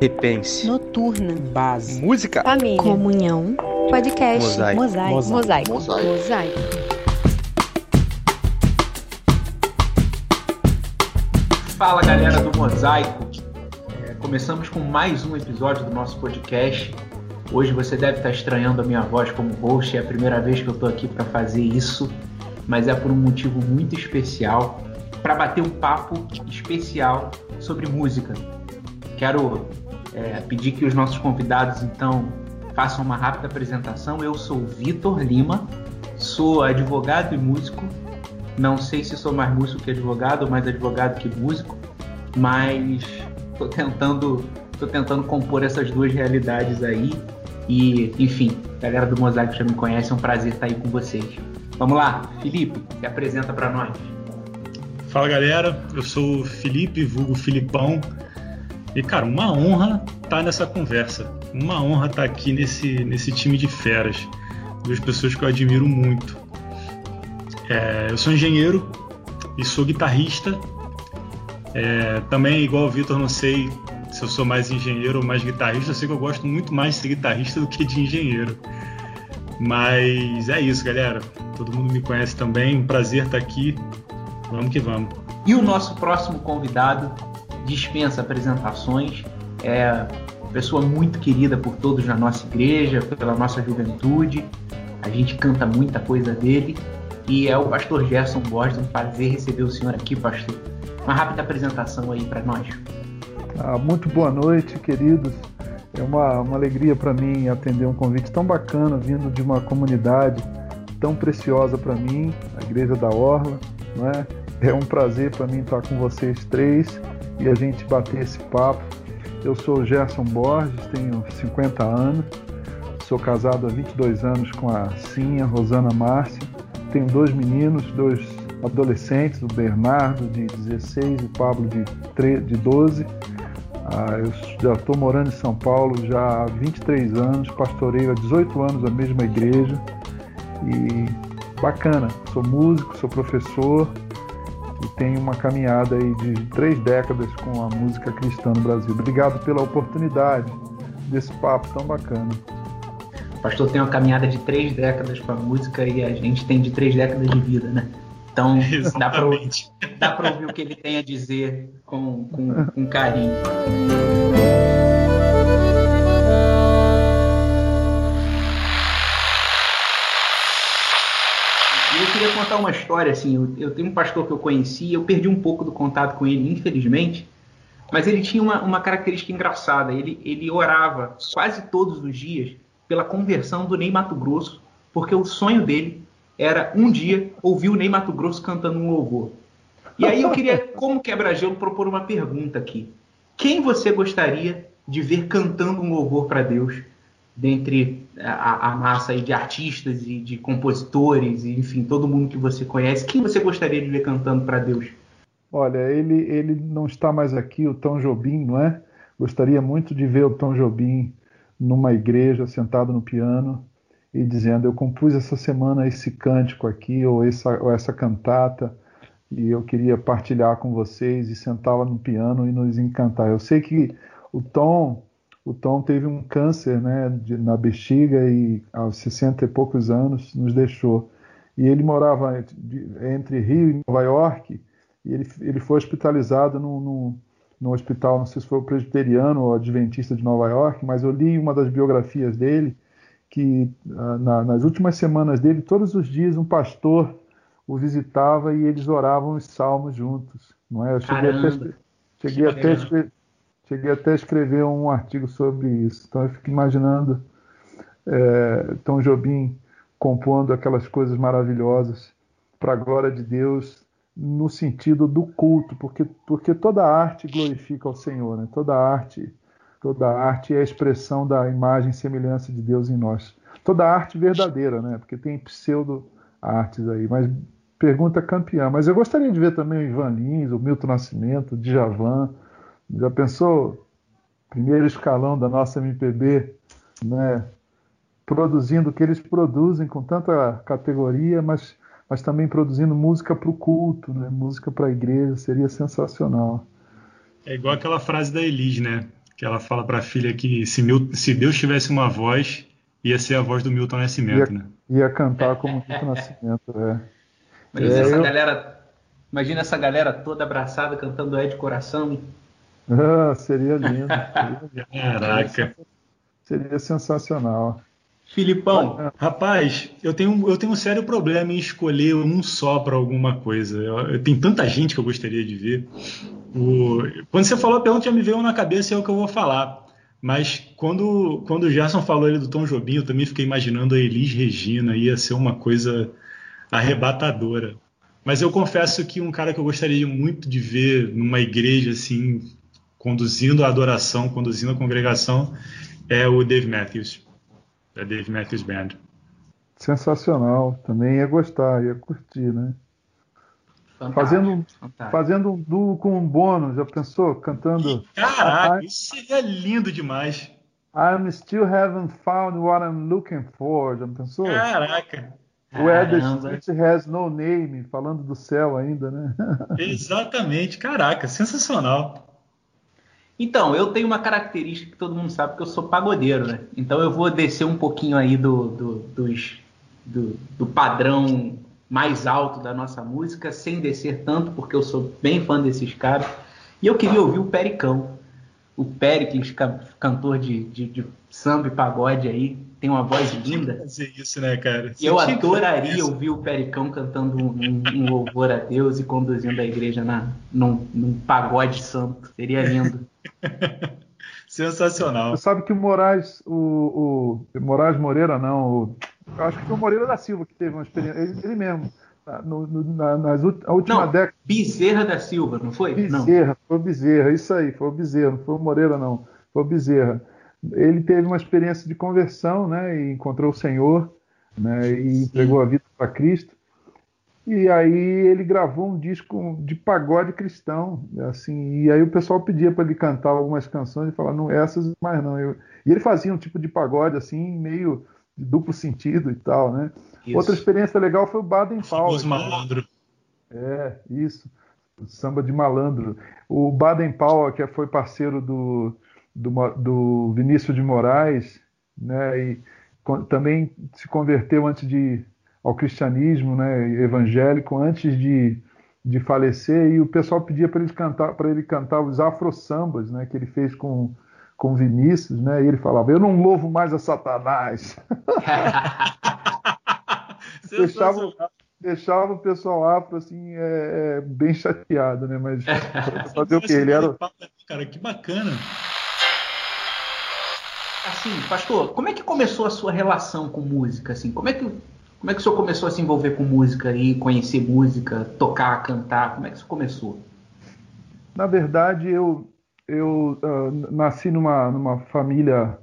Repense. Noturna. Base. Música. Família. Comunhão. Podcast. Mosaico. Mosaico. Mosaico. Mosaico. Mosaico. Fala galera do Mosaico, É, começamos com mais um episódio do nosso podcast. Hoje você deve estar estranhando a minha voz como host, é a primeira vez que eu estou aqui para fazer isso, mas é por um motivo muito especial para bater um papo especial sobre música. Quero é, pedir que os nossos convidados então façam uma rápida apresentação. Eu sou Vitor Lima, sou advogado e músico não sei se sou mais músico que advogado, mais advogado que músico, mas estou tentando, tô tentando compor essas duas realidades aí. E, enfim, a galera do Mosaico já me conhece, é um prazer estar aí com vocês. Vamos lá, Felipe, se apresenta para nós. Fala galera, eu sou o Felipe, vulgo Filipão. E cara, uma honra estar nessa conversa. Uma honra estar aqui nesse, nesse time de feras. Duas pessoas que eu admiro muito. É, eu sou engenheiro e sou guitarrista. É, também, igual o Vitor, não sei se eu sou mais engenheiro ou mais guitarrista. Eu sei que eu gosto muito mais de ser guitarrista do que de engenheiro. Mas é isso, galera. Todo mundo me conhece também. Um prazer estar aqui. Vamos que vamos. E o nosso próximo convidado dispensa apresentações. É pessoa muito querida por todos na nossa igreja, pela nossa juventude. A gente canta muita coisa dele e é o pastor Gerson Borges. Um prazer receber o senhor aqui, pastor. Uma rápida apresentação aí para nós. Ah, muito boa noite, queridos. É uma, uma alegria para mim atender um convite tão bacana vindo de uma comunidade tão preciosa para mim, a Igreja da Orla. Não é? é um prazer para mim estar com vocês três e a gente bater esse papo. Eu sou Gerson Borges, tenho 50 anos, sou casado há 22 anos com a Cinha Rosana Márcia tenho dois meninos, dois adolescentes, o Bernardo de 16 e o Pablo de, 3, de 12. Ah, eu já estou morando em São Paulo já há 23 anos, pastoreio há 18 anos a mesma igreja e bacana. Sou músico, sou professor tenho uma caminhada aí de três décadas com a música cristã no Brasil. Obrigado pela oportunidade desse papo tão bacana. O pastor tem uma caminhada de três décadas com a música e a gente tem de três décadas de vida, né? Então dá para pra ouvir o que ele tem a dizer com, com, com carinho. Contar uma história, assim, eu, eu, tenho um pastor que eu conheci, eu perdi um pouco do contato com ele, infelizmente, mas ele tinha uma, uma característica engraçada, ele, ele orava quase todos os dias pela conversão do Ney Mato Grosso, porque o sonho dele era um dia ouvir o Ney Mato Grosso cantando um louvor. E aí eu queria, como quebra-gelo, propor uma pergunta aqui. Quem você gostaria de ver cantando um louvor para Deus, dentre a, a, massa de artistas e de compositores, e, enfim, todo mundo que você conhece? Quem você gostaria de ver cantando para Deus? Olha, ele, ele não está mais aqui, o Tom Jobim, não é? Gostaria muito de ver o Tom Jobim numa igreja, sentado no piano e dizendo: Eu compus essa semana esse cântico aqui, ou essa, ou essa cantata, e eu queria partilhar com vocês e sentá-la no piano e nos encantar. Eu sei que o Tom. O Tom teve um câncer né, de, na bexiga e aos 60 e poucos anos nos deixou. E ele morava entre Rio e Nova York e ele, ele foi hospitalizado num, num, no hospital, não sei se foi o presbiteriano ou adventista de Nova York, mas eu li uma das biografias dele que ah, na, nas últimas semanas dele, todos os dias um pastor o visitava e eles oravam os salmos juntos. Não é? Eu cheguei, até, cheguei, até, cheguei até a escrever um artigo sobre isso. Então eu fico imaginando é, Tom Jobim compondo aquelas coisas maravilhosas para a glória de Deus no sentido do culto, porque, porque toda arte glorifica ao Senhor, né? toda arte toda arte é a expressão da imagem e semelhança de Deus em nós. Toda arte verdadeira, né? porque tem pseudo-artes aí, mas pergunta campeã. Mas eu gostaria de ver também o Ivan Lins, o Milton Nascimento, o Djavan, já pensou? Primeiro escalão da nossa MPB, né? produzindo o que eles produzem com tanta categoria, mas mas também produzindo música para o culto, né? música para a igreja, seria sensacional. É igual aquela frase da Elis, né? que ela fala para a filha que se, Mil, se Deus tivesse uma voz, ia ser a voz do Milton Nascimento, ia, né? Ia cantar como Milton Nascimento, é. Imagina, é, essa eu... galera, imagina essa galera toda abraçada cantando É de Coração. Ah, seria lindo. Caraca. Seria sensacional. Filipão, rapaz, eu tenho, eu tenho um sério problema em escolher um só para alguma coisa. Eu, eu, tem tanta gente que eu gostaria de ver. O, quando você falou a pergunta, já me veio na cabeça e é o que eu vou falar. Mas quando, quando o Gerson falou ele do Tom Jobim, eu também fiquei imaginando a Elis Regina, ia ser uma coisa arrebatadora. Mas eu confesso que um cara que eu gostaria muito de ver numa igreja assim, conduzindo a adoração, conduzindo a congregação, é o Dave Matthews, da Dave Matthews Band. Sensacional, também ia gostar, ia curtir, né? Fantástico, fazendo, fantástico. fazendo um duo com um bônus, já pensou? Cantando. Caraca, isso seria lindo demais. I'm still haven't found what I'm looking for, já pensou? Caraca. Where the street has no name, falando do céu ainda, né? Exatamente, caraca, sensacional. Então, eu tenho uma característica que todo mundo sabe que eu sou pagodeiro, né? Então eu vou descer um pouquinho aí do, do, dos, do, do padrão mais alto da nossa música, sem descer tanto, porque eu sou bem fã desses caras. E eu queria ouvir o Pericão. O Pericles, cantor de, de, de samba e pagode aí, tem uma voz linda. Fazer isso, né, cara? E eu adoraria ouvir o Pericão cantando um, um, louvor a Deus e conduzindo a igreja na, num, num pagode santo. Seria lindo. Sensacional. Você sabe que o Moraes, o, o Moraes Moreira, não, o, acho que foi o Moreira da Silva que teve uma experiência, ele, ele mesmo, no, no, na, nas, a última não, década. Bezerra da Silva, não foi? Bezerra, não. foi o Bezerra, isso aí, foi o Bezerra, não foi o Moreira, não, foi o Bezerra. Ele teve uma experiência de conversão, né, e encontrou o Senhor, né, e entregou a vida para Cristo. E aí ele gravou um disco de pagode cristão, assim, e aí o pessoal pedia para ele cantar algumas canções e falar, não, essas mais não. Eu... E ele fazia um tipo de pagode assim, meio de duplo sentido e tal, né? Isso. Outra experiência legal foi o Baden Powell. Os malandro. É, isso. O samba de malandro. O Baden Powell, que foi parceiro do, do, do Vinícius de Moraes, né? E também se converteu antes de ao cristianismo né, evangélico antes de, de falecer e o pessoal pedia para ele cantar para ele cantar os afro sambas né, que ele fez com com Vinícius né, e ele falava eu não louvo mais a Satanás. Deixava, deixava o pessoal afro assim é, é, bem chateado né mas fazer o que ele era cara que bacana. Assim pastor como é que começou a sua relação com música assim? Como é que como é que o senhor começou a se envolver com música e conhecer música, tocar, cantar? Como é que isso começou? Na verdade, eu, eu uh, nasci numa, numa família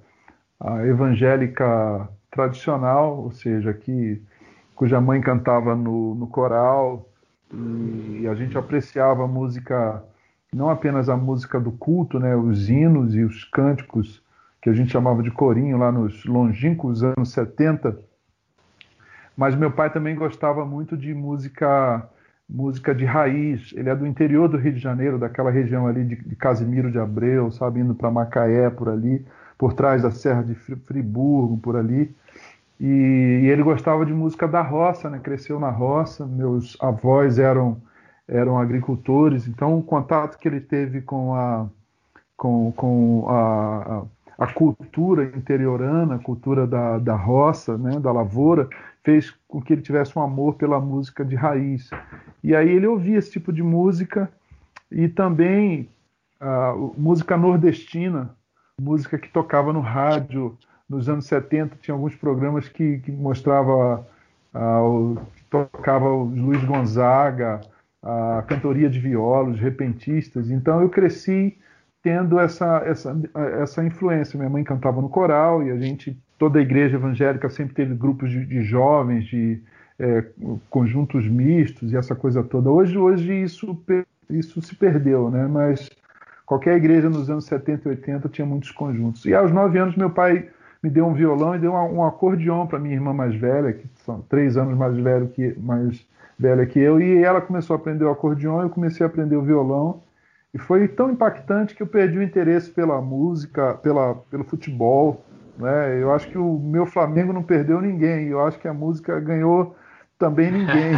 uh, evangélica tradicional, ou seja, que, cuja mãe cantava no, no coral e a gente apreciava a música, não apenas a música do culto, né, os hinos e os cânticos que a gente chamava de corinho lá nos longínquos anos 70, mas meu pai também gostava muito de música música de raiz. Ele é do interior do Rio de Janeiro, daquela região ali de, de Casimiro de Abreu, sabe, indo para Macaé por ali, por trás da Serra de Friburgo, por ali. E, e, ele gostava de música da roça, né? Cresceu na roça. Meus avós eram eram agricultores, então o contato que ele teve com a com, com a, a, cultura interiorana, a cultura da, da roça, né, da lavoura, fez com que ele tivesse um amor pela música de raiz. E aí ele ouvia esse tipo de música e também uh, música nordestina, música que tocava no rádio nos anos 70, tinha alguns programas que, que mostrava uh, tocava o Luiz Gonzaga, a cantoria de violos, repentistas. Então eu cresci tendo essa, essa, essa influência. Minha mãe cantava no coral e a gente toda a igreja evangélica sempre teve grupos de, de jovens, de é, conjuntos mistos e essa coisa toda. Hoje, hoje isso, isso se perdeu, né? Mas qualquer igreja nos anos 70 e 80 tinha muitos conjuntos. E aos nove anos meu pai me deu um violão e deu um, acordeão para minha irmã mais velha, que são três anos mais velho que mais velha que eu, e ela começou a aprender o acordeão, eu comecei a aprender o violão E foi tão impactante que eu perdi o interesse pela música, pela, pelo futebol. Né? Eu acho que o meu Flamengo não perdeu ninguém. Eu acho que a música ganhou também ninguém.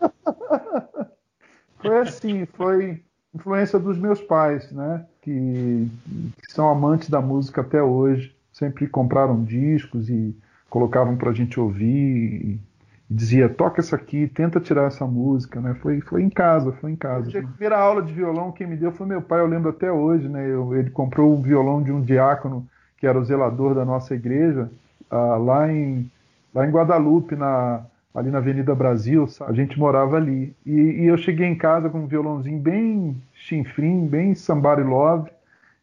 foi assim, foi influência dos meus pais, né? Que, que, são amantes da música até hoje. Sempre compraram discos e colocavam para a gente ouvir dizia toca essa aqui, tenta tirar essa música, né? Foi, foi em casa, foi em casa. A primeira aula de violão quem me deu foi meu pai, eu lembro até hoje, né? Eu, ele comprou o violão de um diácono que era o zelador da nossa igreja uh, lá em lá em Guadalupe, na ali na Avenida Brasil, a gente morava ali. E, e, eu cheguei em casa com um violãozinho bem chinfrim, bem somebody love,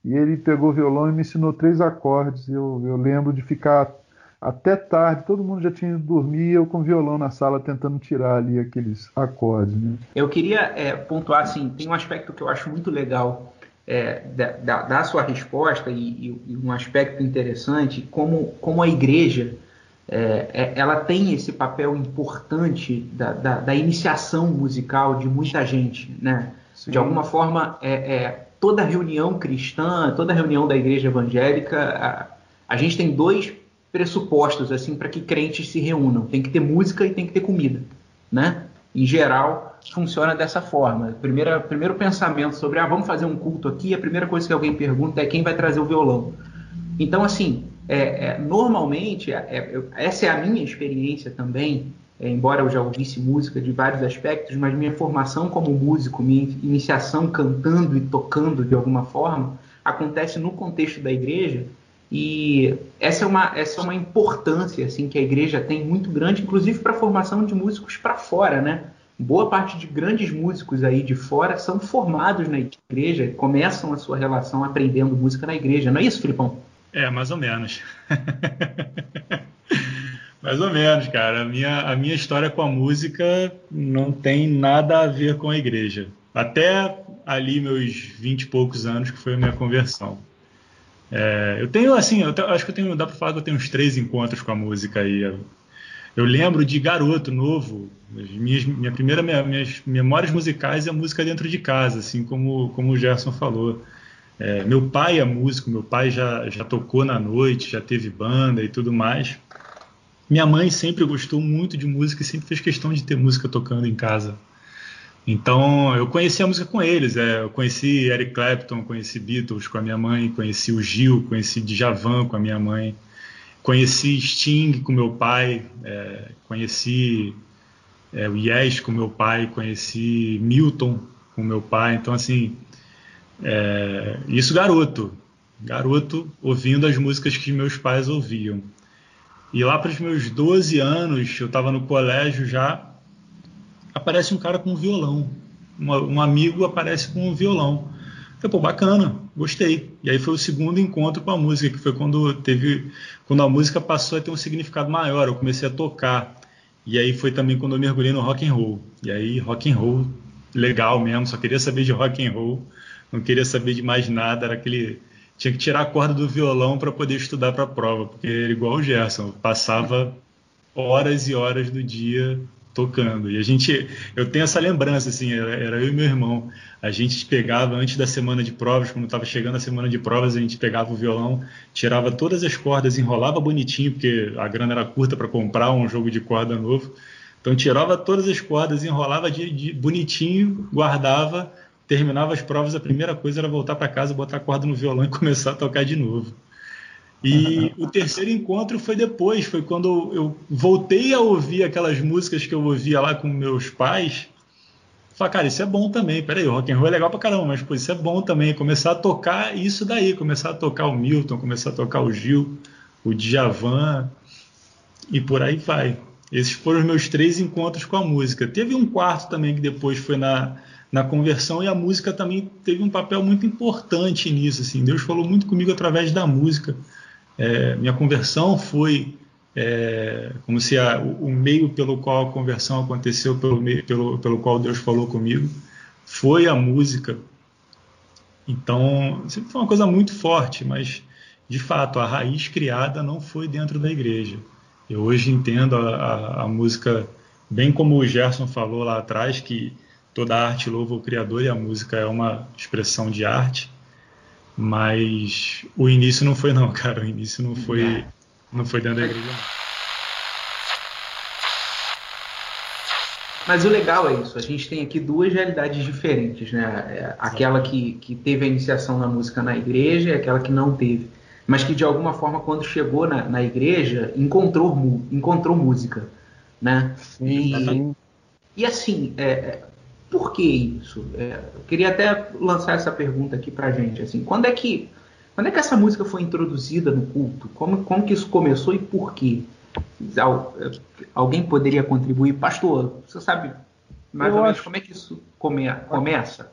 e ele pegou o violão e me ensinou três acordes. Eu, eu lembro de ficar até tarde, todo mundo já tinha ido dormir, eu com violão na sala tentando tirar ali aqueles acordes. Né? Eu queria é, pontuar assim, tem um aspecto que eu acho muito legal é, da, da, sua resposta e, e, um aspecto interessante, como, como a igreja é, é ela tem esse papel importante da, da, da, iniciação musical de muita gente, né? De alguma forma, é, é, toda reunião cristã, toda reunião da igreja evangélica, a, a gente tem dois pressupostos assim para que crentes se reúnam. Tem que ter música e tem que ter comida, né? Em geral, funciona dessa forma. Primeira, primeiro pensamento sobre, ah, vamos fazer um culto aqui, a primeira coisa que alguém pergunta é quem vai trazer o violão. Então, assim, é, é, normalmente, é, é essa é a minha experiência também, é, embora eu já ouvisse música de vários aspectos, mas minha formação como músico, minha iniciação cantando e tocando de alguma forma, acontece no contexto da igreja e essa é uma, essa é uma importância assim que a igreja tem muito grande, inclusive para a formação de músicos para fora, né? Boa parte de grandes músicos aí de fora são formados na igreja, começam a sua relação aprendendo música na igreja, não é isso, Filipão? É, mais ou menos. mais ou menos, cara. A minha, a minha história com a música não tem nada a ver com a igreja. Até ali meus vinte e poucos anos que foi a minha conversão. É, eu tenho, assim, eu acho que eu tenho, dá para falar que eu tenho uns três encontros com a música aí. Eu, lembro de garoto novo, minhas, minha primeira minha, minhas memórias musicais é música dentro de casa, assim como, como o Gerson falou. É, meu pai é músico, meu pai já, já tocou na noite, já teve banda e tudo mais. Minha mãe sempre gostou muito de música e sempre fez questão de ter música tocando em casa. Então, eu conheci a música com eles. É, eu conheci Eric Clapton, conheci Beatles com a minha mãe, conheci o Gil, conheci Djavan com a minha mãe, conheci Sting com meu pai, é, conheci é, o Yes com meu pai, conheci Milton com meu pai. Então, assim, é, isso garoto, garoto ouvindo as músicas que meus pais ouviam. E lá para os meus 12 anos, eu estava no colégio já, aparece um cara com um violão. um amigo aparece com um violão. Falei, pô, bacana, gostei. E aí foi o segundo encontro com a música, que foi quando teve, quando a música passou a ter um significado maior. Eu comecei a tocar. E aí foi também quando eu mergulhei no rock and roll. E aí rock and roll legal mesmo, só queria saber de rock and roll, não queria saber de mais nada, era aquele tinha que tirar a corda do violão para poder estudar para a prova, porque era igual o Gerson, passava horas e horas do dia tocando. E a gente, eu tenho essa lembrança, assim, era, eu e meu irmão. A gente pegava antes da semana de provas, quando estava chegando a semana de provas, a gente pegava o violão, tirava todas as cordas, enrolava bonitinho, porque a grana era curta para comprar um jogo de corda novo. Então tirava todas as cordas, enrolava de, de bonitinho, guardava, terminava as provas, a primeira coisa era voltar para casa, botar a corda no violão e começar a tocar de novo. E o terceiro encontro foi depois, foi quando eu voltei a ouvir aquelas músicas que eu ouvia lá com meus pais. Falei, cara, isso é bom também. Peraí, o rock and roll é legal pra caramba, mas pô, isso é bom também. Começar a tocar isso daí, começar a tocar o Milton, começar a tocar o Gil, o Djavan e por aí vai. Esses foram os meus três encontros com a música. Teve um quarto também que depois foi na, na conversão e a música também teve um papel muito importante nisso. Assim. Deus falou muito comigo através da música. É, minha conversão foi é, como se a, o, meio pelo qual a conversão aconteceu, pelo, pelo, pelo qual Deus falou comigo, foi a música. Então, sempre foi uma coisa muito forte, mas de fato a raiz criada não foi dentro da igreja. Eu hoje entendo a, a, a música, bem como o Gerson falou lá atrás, que toda arte louva o Criador e a música é uma expressão de arte. Mas o início não foi não, cara. O início não foi, não foi dentro da igreja. Mas o legal é isso, a gente tem aqui duas realidades diferentes, né? É, aquela que, que teve a iniciação na música na igreja e aquela que não teve. Mas que de alguma forma, quando chegou na, na igreja, encontrou, encontrou música, né? Sim, e, e assim, é, é, por que isso? É, eu queria até lançar essa pergunta aqui pra gente, assim, quando é que, quando é que essa música foi introduzida no culto? Como, como que isso começou e por quê? Alguém poderia contribuir? Pastor, você sabe mais eu ou menos acho... como é que isso come... começa?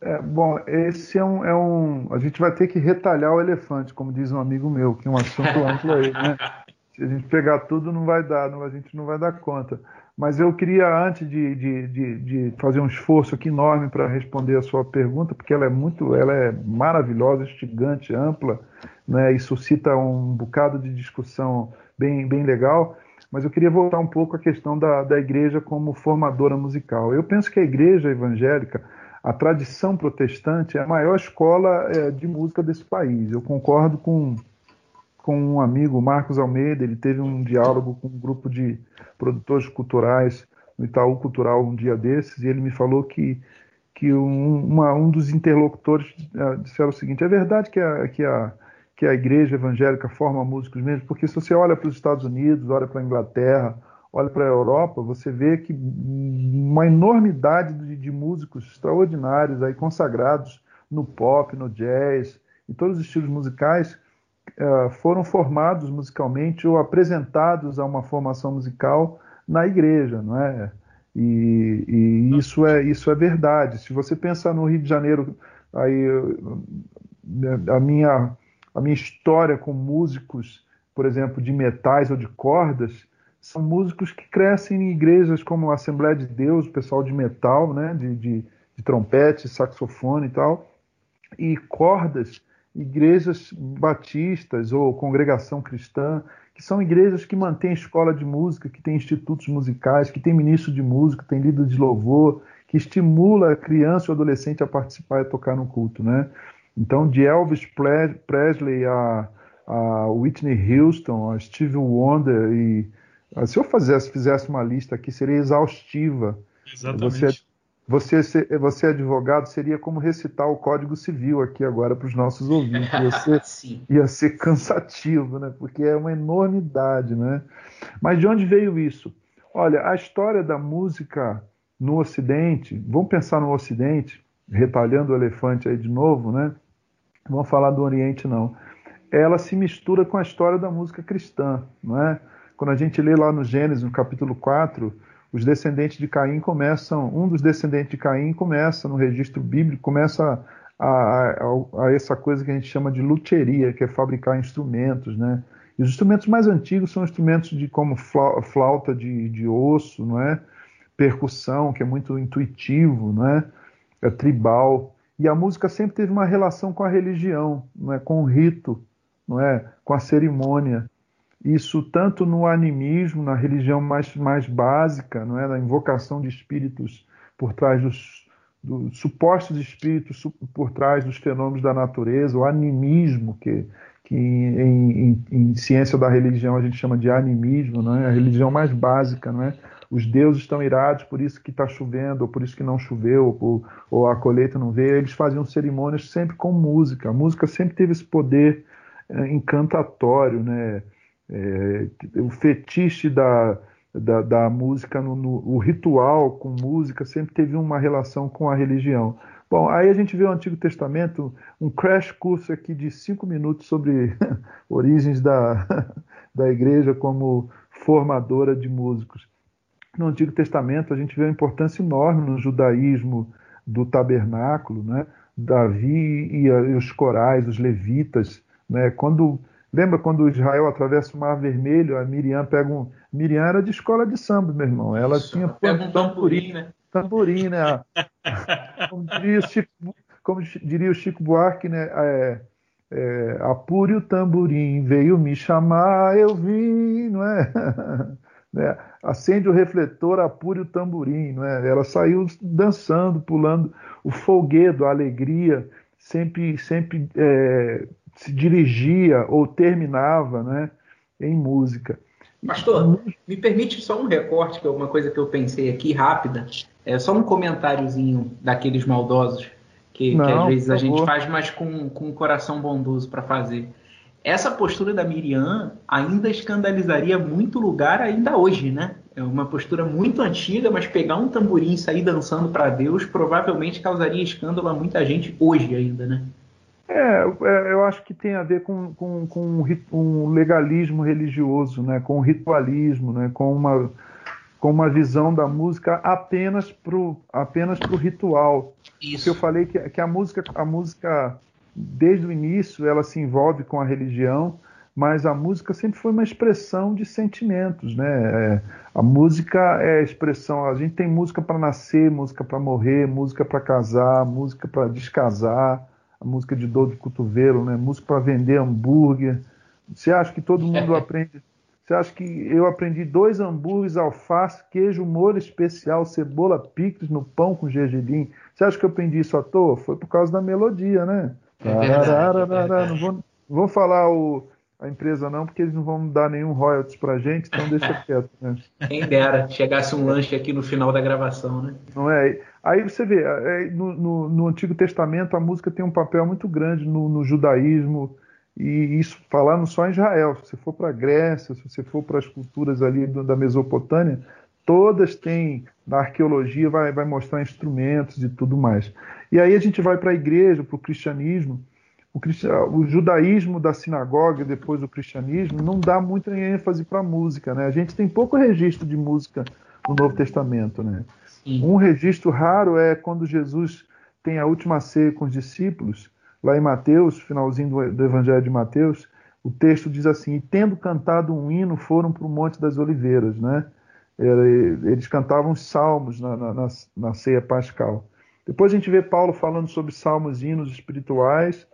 É, bom, esse é um, é um. A gente vai ter que retalhar o elefante, como diz um amigo meu, que é um assunto amplo aí, né? Se a gente pegar tudo, não vai dar, não, a gente não vai dar conta. Mas eu queria, antes de, de, de, de fazer um esforço aqui enorme para responder a sua pergunta, porque ela é muito, ela é maravilhosa, instigante, ampla, né, e suscita um bocado de discussão bem, bem legal, mas eu queria voltar um pouco à questão da, da igreja como formadora musical. Eu penso que a igreja evangélica, a tradição protestante, é a maior escola é, de música desse país. Eu concordo com, com um amigo, Marcos Almeida, ele teve um diálogo com um grupo de produtores culturais no Itaú Cultural um dia desses, e ele me falou que, que um, uma, um dos interlocutores uh, disseram o seguinte: é verdade que a, que a que a igreja evangélica forma músicos mesmo, porque se você olha para os Estados Unidos, olha para a Inglaterra, olha para a Europa, você vê que uma enormidade de, de, músicos extraordinários aí consagrados no pop, no jazz, em todos os estilos musicais, uh, foram formados musicalmente ou apresentados a uma formação musical na igreja, não é? E, e isso é isso é verdade. Se você pensar no Rio de Janeiro, aí a minha a minha história com músicos, por exemplo, de metais ou de cordas, são músicos que crescem em igrejas como a Assembleia de Deus, o pessoal de metal, né, de, de, de trompete, saxofone e tal, e cordas, igrejas batistas ou congregação cristã, que são igrejas que mantêm escola de música, que têm institutos musicais, que têm ministro de música, tem líder de louvor, que estimula a criança ou adolescente a participar e tocar no culto, né? Então, de Elvis Presley a, a Whitney Houston, a Stevie Wonder e se eu fizesse, fizesse uma lista aqui seria exaustiva. Exatamente. Você, você, você advogado seria como recitar o Código Civil aqui agora para os nossos ouvintes. Ia ser, ia ser cansativo, né? Porque é uma enormidade, né? Mas de onde veio isso? Olha, a história da música no Ocidente, vamos pensar no Ocidente, retalhando o elefante aí de novo, né? vamos falar do Oriente não, ela se mistura com a história da música cristã, não é? Quando a gente lê lá no Gênesis, no capítulo 4, os descendentes de Caim começam, um dos descendentes de Caim começa no registro bíblico, começa a, a, a, essa coisa que a gente chama de luteria, que é fabricar instrumentos, né? E os instrumentos mais antigos são instrumentos de como flauta de, de osso, não é? Percussão, que é muito intuitivo, não é? é tribal. E a música sempre teve uma relação com a religião, não é? com o rito, não é? com a cerimônia. Isso tanto no animismo, na religião mais, mais básica, não é? na invocação de espíritos por trás dos, supostos espíritos por trás dos fenômenos da natureza, o animismo, que, que em, em, em, ciência da religião a gente chama de animismo, não é? a religião mais básica, não é? os deuses estão irados, por isso que está chovendo, ou por isso que não choveu, ou, ou, a colheita não veio. Eles faziam cerimônias sempre com música. A música sempre teve esse poder é, encantatório, né? É, o fetiche da, da, da música, no, no, o ritual com música sempre teve uma relação com a religião. Bom, aí a gente vê o Antigo Testamento, um crash curso aqui de cinco minutos sobre origens da, da igreja como formadora de músicos no Antigo Testamento a gente vê uma importância enorme no judaísmo do tabernáculo, né? Davi e, os corais, os levitas, né? Quando lembra quando Israel atravessa o Mar Vermelho, a Miriam pega um Miriam era de escola de samba, meu irmão. Ela Isso, tinha pega um tamborim, né? Tamborim, né? como, diria Chico, como diria o Chico Buarque, né? É, é, apure o tamborim, veio me chamar, eu vim, não é? né? acende o refletor, apure o tamborim. Né? Ela saiu dançando, pulando o folguedo, a alegria, sempre, sempre é, se dirigia ou terminava né? em música. Pastor, me permite só um recorte, que é uma coisa que eu pensei aqui rápida, é só um comentáriozinho daqueles maldosos que, Não, que às vezes a gente faz, mas com, com um coração bondoso para fazer. Essa postura da Miriam ainda escandalizaria muito lugar ainda hoje, né? É uma postura muito antiga, mas pegar um tamborim e sair dançando para Deus provavelmente causaria escândalo a muita gente hoje ainda, né? É, é, eu acho que tem a ver com, com, com um legalismo religioso, né? com um ritualismo, né? com, uma, com uma visão da música apenas para o apenas pro ritual. Isso. Porque eu falei que, que a, música, a música, desde o início, ela se envolve com a religião, mas a música sempre foi uma expressão de sentimentos. Né? É, a música é expressão, a gente tem música para nascer, música para morrer, música para casar, música para descasar a música de dor de cotovelo, né? música para vender hambúrguer. Você acha que todo mundo aprende? Você acha que eu aprendi dois hambúrgueres, alface, queijo, molho especial, cebola, picles no pão com gergelim? Você acha que eu aprendi isso à toa? Foi por causa da melodia, né? É verdade, é não, vou, não vou falar o, a empresa não, porque eles não vão dar nenhum royalties pra gente, então deixa quieto, né? Quem dera, chegasse um lanche aqui no final da gravação, né? Não é? Aí você vê, é, no, no, no, Antigo Testamento a música tem um papel muito grande no, no judaísmo, e isso falando só em Israel. Se você for para a Grécia, se você for para as culturas ali do, da Mesopotâmia, todas têm, na arqueologia vai, vai mostrar instrumentos e tudo mais. E aí a gente vai para a igreja, para o cristianismo, o, o, judaísmo da sinagoga e depois o cristianismo não dá muita ênfase para a música, né? A gente tem pouco registro de música no Novo Testamento, né? Um registro raro é quando Jesus tem a última ceia com os discípulos, lá em Mateus, finalzinho do, do Evangelho de Mateus, o texto diz assim: e tendo cantado um hino, foram para o Monte das Oliveiras, né? Eles cantavam salmos na, na, na, ceia pascal. Depois a gente vê Paulo falando sobre salmos e hinos espirituais.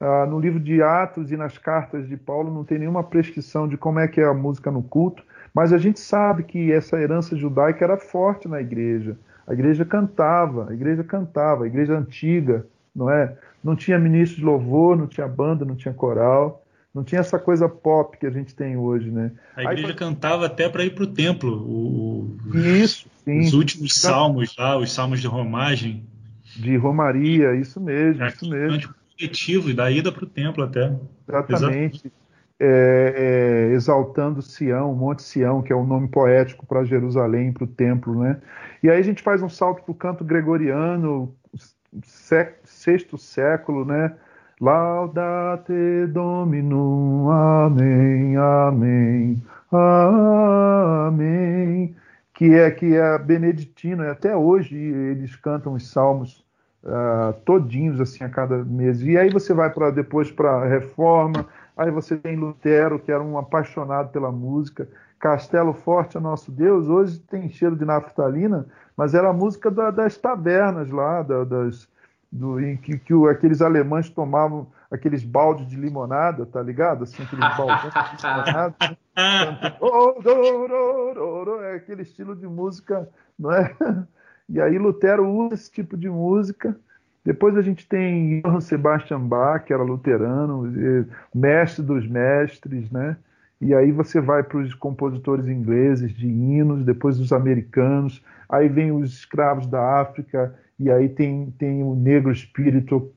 Ah, no livro de Atos e nas cartas de Paulo não tem nenhuma prescrição de como é que é a música no culto. Mas a gente sabe que essa herança judaica era forte na igreja. A igreja cantava, a igreja cantava, a igreja antiga, não é? Não tinha ministro de louvor, não tinha banda, não tinha coral, não tinha essa coisa pop que a gente tem hoje, né? A igreja Aí, cantava até para ir para o templo. O, isso, sim. Os últimos salmos lá, os salmos de romagem. De romaria, isso mesmo, é, isso mesmo. Objetivo da ida para o templo até. Exatamente. É, é, exaltando Sião, Monte Sião, que é o um nome poético para Jerusalém, para o templo, né? E aí a gente faz um salto para o canto gregoriano, sexto século, né? Laudate Dominum, amém, amém, amém. Que é que é beneditino, e até hoje eles cantam os salmos uh, todinhos assim a cada mês. E aí você vai para depois para a Reforma, Aí você tem Lutero, que era um apaixonado pela música. Castelo Forte é nosso Deus. Hoje tem cheiro de naftalina, mas era a música da, das tabernas lá, da, das, do, em que, que o, aqueles alemães tomavam aqueles baldes de limonada, tá ligado? Assim, aqueles baldes de limonada. Né? é aquele estilo de música, não é? E aí Lutero usa esse tipo de música depois a gente tem Johann Sebastian Bach, que era luterano, mestre dos mestres, né? E aí você vai para os compositores ingleses de hinos, depois os americanos, aí vem os escravos da África, e aí tem, tem o negro espírito,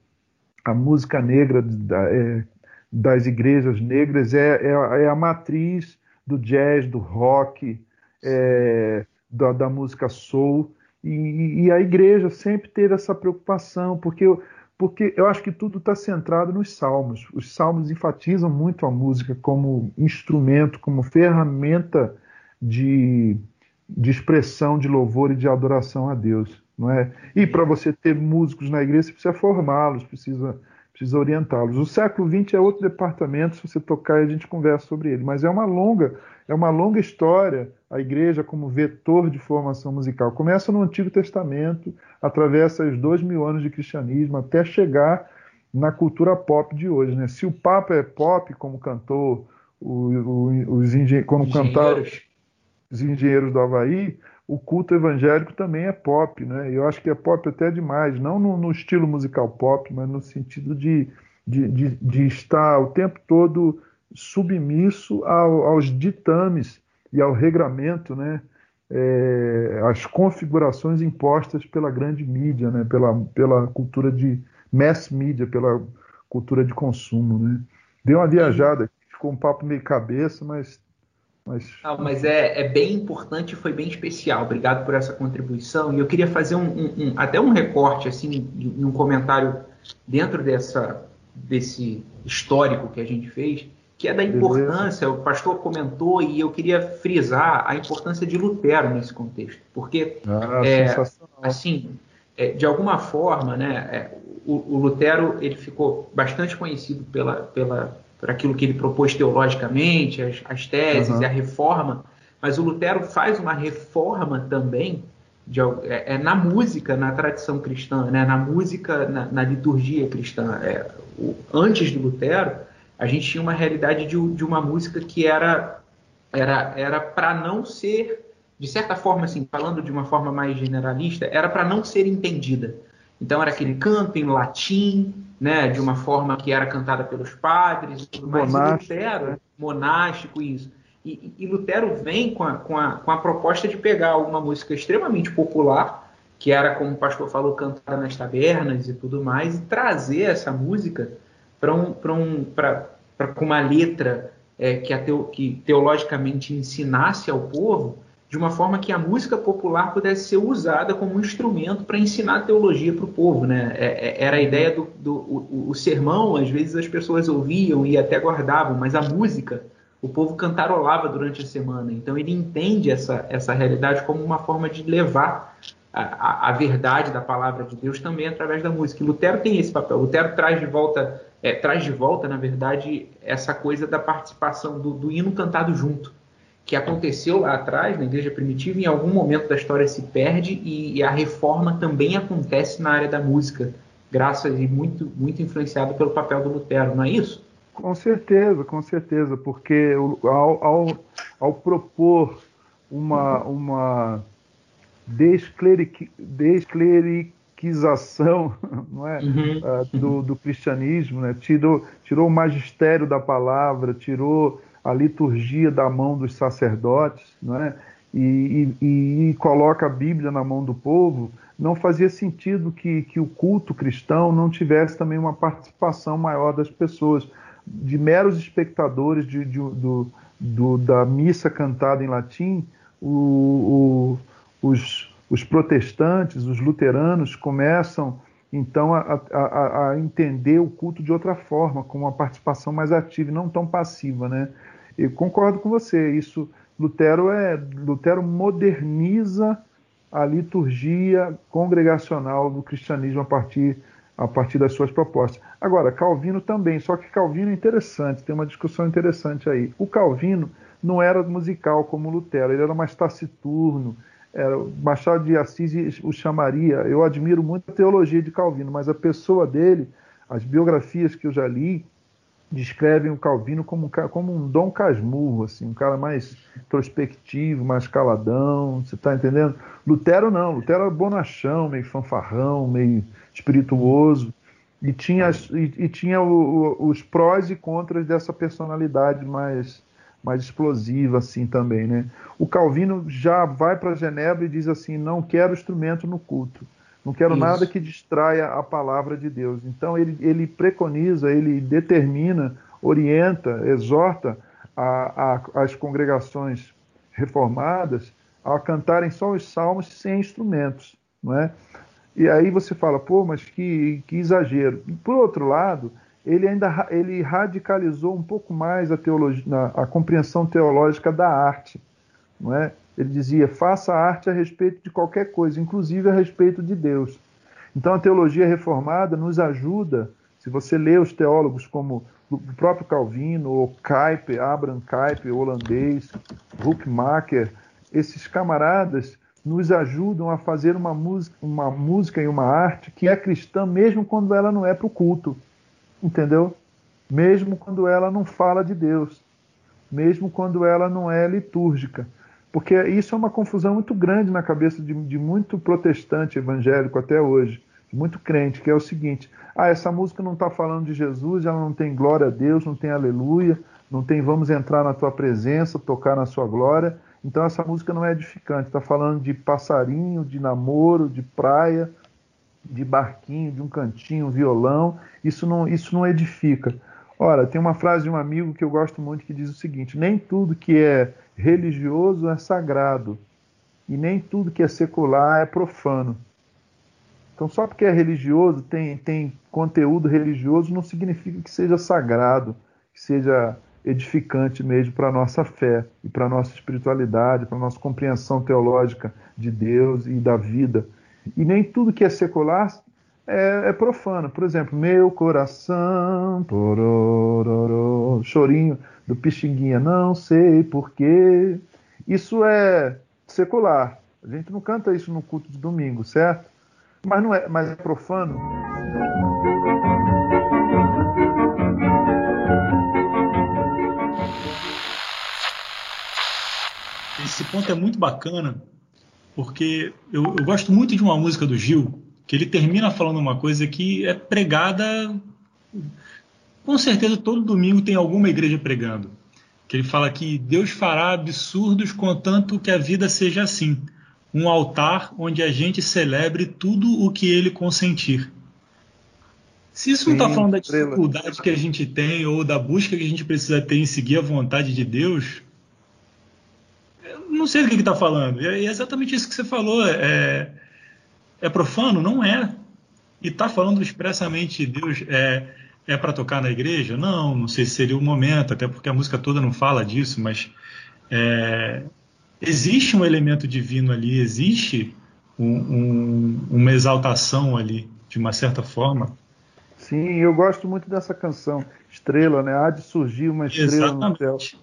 a música negra da, é, das igrejas negras é, é, é, a matriz do jazz, do rock, é, da, da música soul. E, e, a igreja sempre teve essa preocupação, porque eu, porque eu acho que tudo está centrado nos salmos. Os salmos enfatizam muito a música como instrumento, como ferramenta de, de expressão de louvor e de adoração a Deus. Não é? E para você ter músicos na igreja, você precisa formá-los, precisa, precisa orientá-los. O século XX é outro departamento, se você tocar a gente conversa sobre ele, mas é uma longa é uma longa história a igreja como vetor de formação musical. Começa no Antigo Testamento, atravessa os dois mil anos de cristianismo, até chegar na cultura pop de hoje. Né? Se o Papa é pop, como cantou o, o, os como cantaram os engenheiros do Havaí, o culto evangélico também é pop, né? Eu acho que é pop até demais, não no, no estilo musical pop, mas no sentido de, de, de, de estar o tempo todo submisso ao, aos ditames e ao regramento, né? É, as configurações impostas pela grande mídia, né? Pela, pela cultura de mass media, pela cultura de consumo, né? Deu uma viajada, ficou um papo meio cabeça, mas mas, ah, mas é, é, bem importante e foi bem especial. Obrigado por essa contribuição. E eu queria fazer um, um, um até um recorte, assim, em um comentário dentro dessa, desse histórico que a gente fez, que é da importância, o pastor comentou e eu queria frisar a importância de Lutero nesse contexto. Porque, ah, é, assim, é, de alguma forma, né, é, o, o Lutero ele ficou bastante conhecido pela, pela por aquilo que ele propôs teologicamente, as, as teses uhum. e a reforma, mas o Lutero faz uma reforma também de, é, é, na música, na tradição cristã, né? na música, na, na liturgia cristã. É, o, antes do Lutero, a gente tinha uma realidade de, de uma música que era era era para não ser, de certa forma, assim, falando de uma forma mais generalista, era para não ser entendida. Então era aquele canto em latim, né, de uma forma que era cantada pelos padres, mais. Monástico, Lutero, né? monástico, isso. E, e, Lutero vem com a, com, a, com a proposta de pegar uma música extremamente popular, que era, como o pastor falou, cantada nas tabernas e tudo mais, e trazer essa música para um, um, com uma letra é, que, teo, que teologicamente ensinasse ao povo de uma forma que a música popular pudesse ser usada como um instrumento para ensinar teologia para o povo. Né? É, é, era a ideia do, do o, o, sermão, às vezes as pessoas ouviam e até guardavam, mas a música, o povo cantarolava durante a semana. Então ele entende essa, essa realidade como uma forma de levar a, a, a verdade da palavra de Deus também através da música. E Lutero tem esse papel. Lutero traz de volta, é, traz de volta, na verdade, essa coisa da participação do, do hino cantado junto que aconteceu lá atrás, na igreja primitiva, em algum momento da história se perde e, e a reforma também acontece na área da música, graças e muito, muito influenciado pelo papel do Lutero, não é isso? Com certeza, com certeza, porque ao, ao, ao propor uma, uma descleric, descleriquização não é? Uhum. Uh, do, do cristianismo, né? tirou, tirou o magistério da palavra, tirou a liturgia da mão dos sacerdotes, é? E, e, e, coloca a Bíblia na mão do povo, não fazia sentido que, que o culto cristão não tivesse também uma participação maior das pessoas, de meros espectadores de, de, do, do, da missa cantada em latim, o, o, os, os protestantes, os luteranos começam então a, a, a, entender o culto de outra forma, com uma participação mais ativa e não tão passiva, né? Eu concordo com você. Isso, Lutero é, Lutero moderniza a liturgia congregacional do cristianismo a partir a partir das suas propostas. Agora, Calvino também, só que Calvino é interessante, tem uma discussão interessante aí. O Calvino não era musical como Lutero, ele era mais taciturno. Era, Machado de Assis o chamaria. Eu admiro muito a teologia de Calvino, mas a pessoa dele, as biografias que eu já li, descrevem o Calvino como, como um Dom Casmurro, assim, um cara mais introspectivo, mais caladão, você está entendendo? Lutero não, Lutero era bonachão, meio fanfarrão, meio espirituoso, e tinha, e, e tinha o, o, os prós e contras dessa personalidade mais, mais explosiva assim também, né? O Calvino já vai para Genebra e diz assim, não quero instrumento no culto. Não quero Isso. nada que distraia a palavra de Deus. Então ele, ele preconiza, ele determina, orienta, exorta a, a, as congregações reformadas a cantarem só os salmos sem instrumentos, não é? E aí você fala, pô, mas que, que exagero. Por outro lado, ele ainda ele radicalizou um pouco mais a, teologia, a compreensão teológica da arte, não é? Ele dizia: faça arte a respeito de qualquer coisa, inclusive a respeito de Deus. Então a teologia reformada nos ajuda, se você lê os teólogos como o próprio Calvino, ou Kuyper, Abraham Kuyper, holandês, Huckmacher, esses camaradas nos ajudam a fazer uma música, uma música e uma arte que é cristã mesmo quando ela não é para o culto, entendeu? Mesmo quando ela não fala de Deus, mesmo quando ela não é litúrgica Porque isso é uma confusão muito grande na cabeça de, de muito protestante evangélico até hoje, muito crente, que é o seguinte: ah, essa música não está falando de Jesus, ela não tem glória a Deus, não tem aleluia, não tem vamos entrar na tua presença, tocar na sua glória. Então essa música não é edificante, está falando de passarinho, de namoro, de praia, de barquinho, de um cantinho, um violão. Isso não, isso não edifica. Ora, tem uma frase de um amigo que eu gosto muito que diz o seguinte: nem tudo que é religioso é sagrado e nem tudo que é secular é profano. Então, só porque é religioso, tem, tem conteúdo religioso, não significa que seja sagrado, que seja edificante mesmo para a nossa fé e para a nossa espiritualidade, para a nossa compreensão teológica de Deus e da vida. E nem tudo que é secular é, é profano. Por exemplo, meu coração, chorinho do Pixinguinha, não sei porquê. Isso é secular. A gente não canta isso no culto de domingo, certo? Mas não é, mas é profano. Esse ponto é muito bacana, porque eu, eu gosto muito de uma música do Gil, que ele termina falando uma coisa que é pregada. Com certeza, todo domingo tem alguma igreja pregando. Que ele fala que Deus fará absurdos contanto que a vida seja assim um altar onde a gente celebre tudo o que ele consentir. Se isso não está falando da dificuldade que a gente tem ou da busca que a gente precisa ter em seguir a vontade de Deus, eu não sei do que está falando. É exatamente isso que você falou. É, é profano? Não é. E está falando expressamente Deus é, é para tocar na igreja? Não, não sei se seria o momento, até porque a música toda não fala disso, mas é, existe um elemento divino ali, existe um, um, uma exaltação ali, de uma certa forma. Sim, eu gosto muito dessa canção, Estrela, né? Há de surgir uma estrela Exatamente. no céu.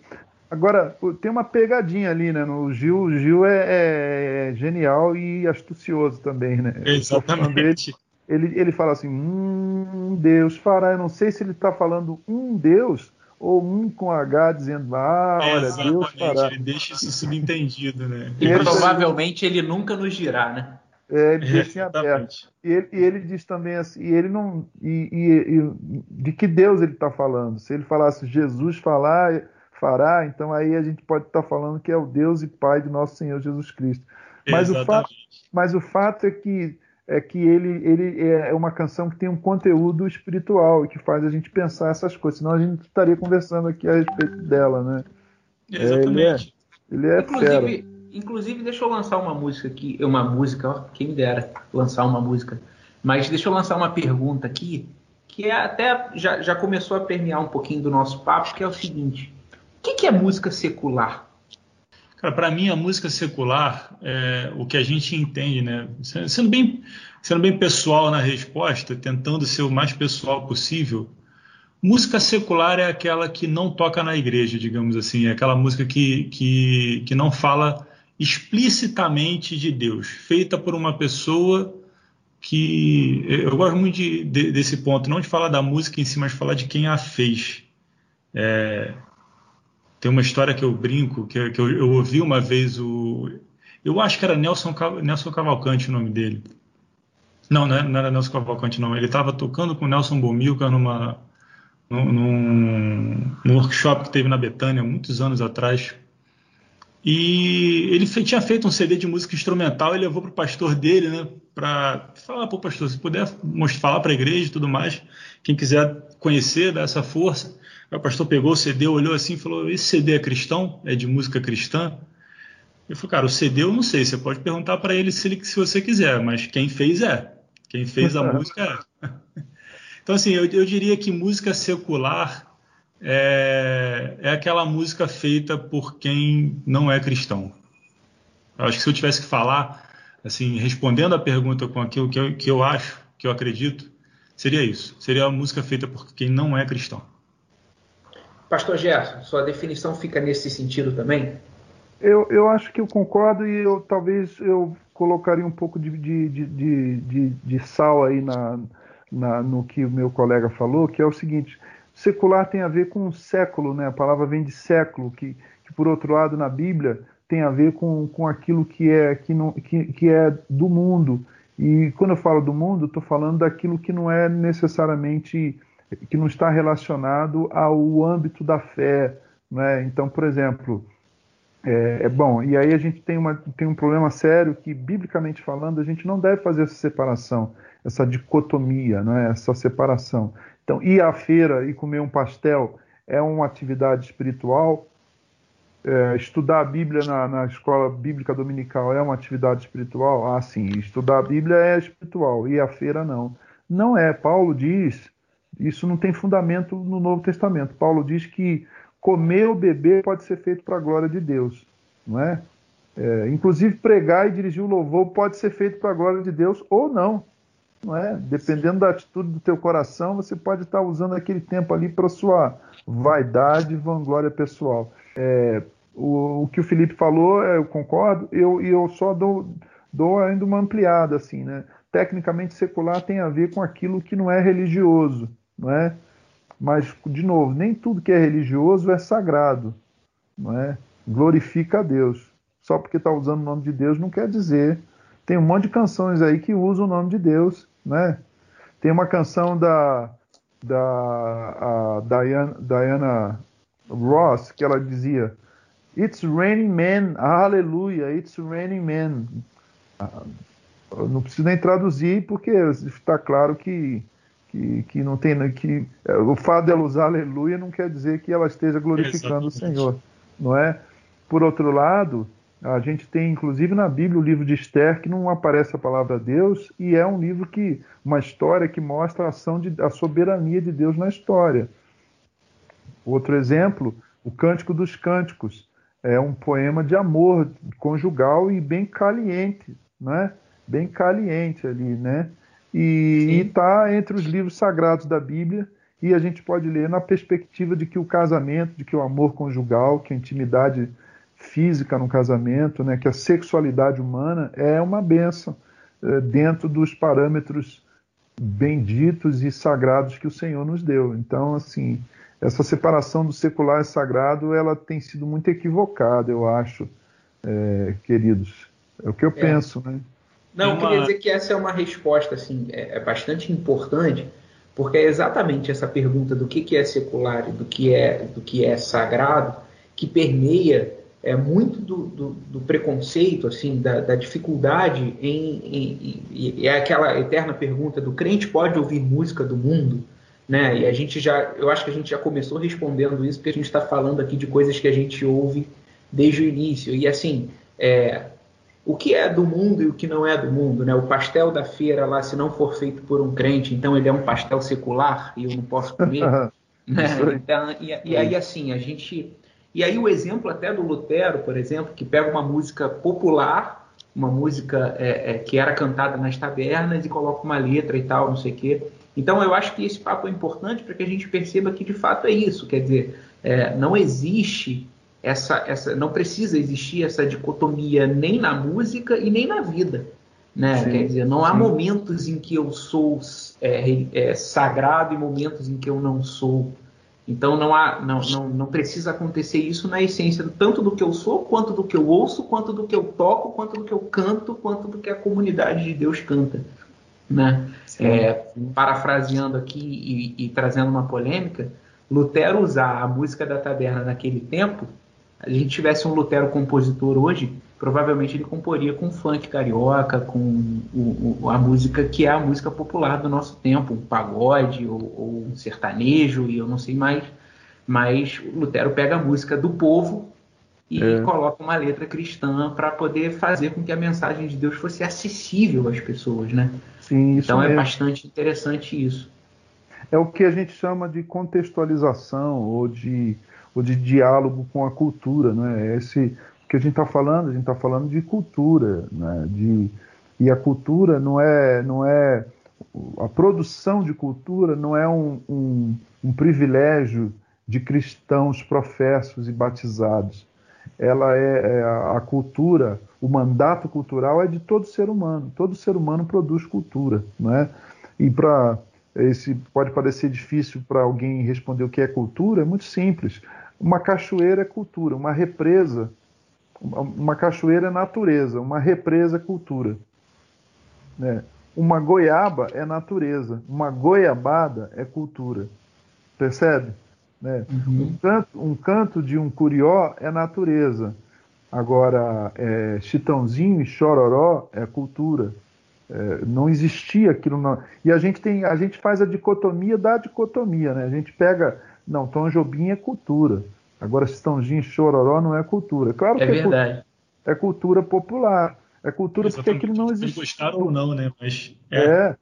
Agora, tem uma pegadinha ali, né? O Gil, o Gil é, é, genial e astucioso também, né? Exatamente. Ele, ele fala assim, um Deus fará. Eu não sei se ele está falando um Deus ou um com H dizendo, ah, olha, Exatamente, Deus fará. Ele deixa isso subentendido, né? E ele, provavelmente ele nunca nos dirá, né? É, ele deixa em aberto. E ele, e ele, diz também assim, e ele não. E, e, e de que Deus ele está falando? Se ele falasse Jesus falar, fará, então aí a gente pode estar tá falando que é o Deus e Pai de nosso Senhor Jesus Cristo. Mas, o fato, mas o fato é que é que ele, ele é uma canção que tem um conteúdo espiritual e que faz a gente pensar essas coisas, senão a gente estaria conversando aqui a respeito dela, né? Exatamente. É, ele é, ele é inclusive, fera. inclusive, deixa eu lançar uma música aqui, uma música, ó, quem me dera lançar uma música, mas deixa eu lançar uma pergunta aqui, que é até já, já começou a permear um pouquinho do nosso papo, que é o seguinte, o que, que é música secular? Cara, para mim a música secular, é, o que a gente entende, né? Sendo bem, sendo bem pessoal na resposta, tentando ser o mais pessoal possível, música secular é aquela que não toca na igreja, digamos assim, é aquela música que, que, que não fala explicitamente de Deus, feita por uma pessoa que eu gosto muito de, de, desse ponto, não de falar da música em si, mas falar de quem a fez. É, tem uma história que eu brinco, que, que eu, eu, ouvi uma vez o. Eu acho que era Nelson, Nelson Cavalcante o nome dele. Não, não era Nelson Cavalcante, não. Ele estava tocando com Nelson Bomilca numa, num, num, workshop que teve na Betânia, muitos anos atrás. E ele tinha feito um CD de música instrumental e levou para o pastor dele, né? Para falar, pô, pastor, se puder falar para a igreja e tudo mais, quem quiser conhecer, dar essa força. O pastor pegou o CD, olhou assim e falou: Esse CD é cristão? É de música cristã? Eu falei, cara, o CD eu não sei, você pode perguntar para ele se, ele se você quiser, mas quem fez é. Quem fez a música é. Então, assim, eu, eu diria que música secular é, é, aquela música feita por quem não é cristão. Eu acho que se eu tivesse que falar, assim, respondendo a pergunta com aquilo que eu, que eu acho, que eu acredito, seria isso. Seria a música feita por quem não é cristão. Pastor Gerson, sua definição fica nesse sentido também? Eu, eu acho que eu concordo e eu talvez eu colocaria um pouco de, de, de, de, de sal aí na, na, no que o meu colega falou, que é o seguinte: secular tem a ver com século, né? A palavra vem de século, que, que por outro lado na Bíblia tem a ver com, com aquilo que é, que, não, que, que é do mundo. E quando eu falo do mundo, estou falando daquilo que não é necessariamente, que não está relacionado ao âmbito da fé. Né? Então, por exemplo, é, é, bom, e aí a gente tem, uma, tem um problema sério que, biblicamente falando, a gente não deve fazer essa separação, essa dicotomia, né? essa separação. Então, ir à feira e comer um pastel é uma atividade espiritual, é, estudar a Bíblia na, na, escola bíblica dominical é uma atividade espiritual? Ah, sim, estudar a Bíblia é espiritual, e a feira não. Não é. Paulo diz, isso não tem fundamento no Novo Testamento. Paulo diz que comer ou beber pode ser feito para a glória de Deus, não é? é? Inclusive pregar e dirigir o louvor pode ser feito para a glória de Deus ou não, não é? Dependendo da atitude do teu coração, você pode estar usando aquele tempo ali para sua vaidade vanglória pessoal. É, o, o, que o Felipe falou, é, eu concordo, eu, e eu só dou, dou ainda uma ampliada, assim, né? Tecnicamente secular tem a ver com aquilo que não é religioso, não é? Mas, de novo, nem tudo que é religioso é sagrado, não é? Glorifica a Deus. Só porque está usando o nome de Deus não quer dizer. Tem um monte de canções aí que usam o nome de Deus, né? Tem uma canção da, da Diana, Diana Ross que ela dizia It's raining men, aleluia, it's raining men. Ah, não preciso nem traduzir porque está claro que, que, que não tem que o fato dela usar aleluia não quer dizer que ela esteja glorificando Exatamente. o Senhor, não é? Por outro lado, a gente tem inclusive na Bíblia o livro de Esther que não aparece a palavra Deus e é um livro que uma história que mostra a ação de a soberania de Deus na história. Outro exemplo, o Cântico dos Cânticos é um poema de amor conjugal e bem caliente, né? Bem caliente ali, né? E está entre os livros sagrados da Bíblia e a gente pode ler na perspectiva de que o casamento, de que o amor conjugal, que a intimidade física no casamento, né, que a sexualidade humana é uma benção é, dentro dos parâmetros benditos e sagrados que o Senhor nos deu. Então, assim, essa separação do secular e sagrado ela tem sido muito equivocada, eu acho, é, queridos. É o que eu é. penso, né? Não, uma... queria dizer que essa é uma resposta assim, é, é, bastante importante, porque é exatamente essa pergunta do que, que é secular e do que é, do que é sagrado que permeia é, muito do, do, do preconceito, assim, da, da dificuldade em, em, em, é aquela eterna pergunta do crente pode ouvir música do mundo? né? E a gente já, eu acho que a gente já começou respondendo isso porque a gente está falando aqui de coisas que a gente ouve desde o início. E assim, é, o que é do mundo e o que não é do mundo, né? O pastel da feira lá, se não for feito por um crente, então ele é um pastel secular e eu não posso comer. né? Então, e, e aí assim, a gente e aí o exemplo até do Lutero, por exemplo, que pega uma música popular, uma música é, é, que era cantada nas tabernas e coloca uma letra e tal, não sei o quê. Então, eu acho que esse papo é importante para que a gente perceba que de fato é isso. Quer dizer, é, não existe essa, essa, não precisa existir essa dicotomia nem na música e nem na vida. Né? Sim, Quer dizer, não há momentos em que eu sou é, é, sagrado e momentos em que eu não sou. Então não há, não, não, não precisa acontecer isso na essência tanto do que eu sou, quanto do que eu ouço, quanto do que eu toco, quanto do que eu canto, quanto do que a comunidade de Deus canta né? É, parafraseando aqui e, e, trazendo uma polêmica, Lutero usar a música da taberna naquele tempo, a gente tivesse um Lutero compositor hoje, provavelmente ele comporia com funk carioca, com o, o, a música que é a música popular do nosso tempo, um pagode ou, ou um sertanejo e eu não sei mais, mas Lutero pega a música do povo e é. coloca uma letra cristã para poder fazer com que a mensagem de Deus fosse acessível às pessoas, né? Sim, então é mesmo. é bastante interessante isso. É o que a gente chama de contextualização ou de, ou de diálogo com a cultura, né? Esse que a gente está falando, a gente está falando de cultura, né? De, e a cultura não é, não é a produção de cultura não é um, um, um privilégio de cristãos professos e batizados. Ela é, é a, a cultura o mandato cultural é de todo ser humano. Todo ser humano produz cultura, não é? E para esse pode parecer difícil para alguém responder o que é cultura, é muito simples. Uma cachoeira é cultura, uma represa Uma cachoeira é natureza, uma represa é cultura. Né? Uma goiaba é natureza, uma goiabada é cultura. Percebe? Né? Uhum. Um, canto, um canto de um curió é natureza. Agora, é, chitãozinho e chororó é cultura. É, não existia aquilo. Não. E a gente tem, a gente faz a dicotomia da dicotomia, né? A gente pega, não, Tom Jobim é cultura. Agora, Chitãozinho e chororó não é cultura. Claro é que verdade. É, é cultura popular. É cultura porque aquilo não existe. Gostaram ou não, né? Mas é. é.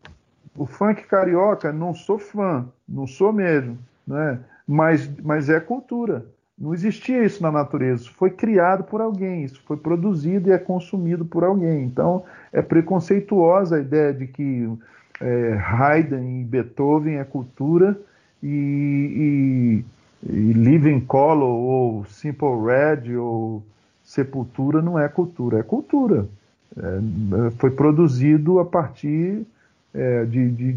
O funk carioca, não sou fã, não sou mesmo, né? Mas, mas é cultura. Não existia isso na natureza. Isso foi criado por alguém, isso foi produzido e é consumido por alguém. Então, é preconceituosa a ideia de que é, Haydn e Beethoven é cultura e, e, e Living Color ou Simple Red ou Sepultura não é cultura. É cultura. É, foi produzido a partir é, de, de,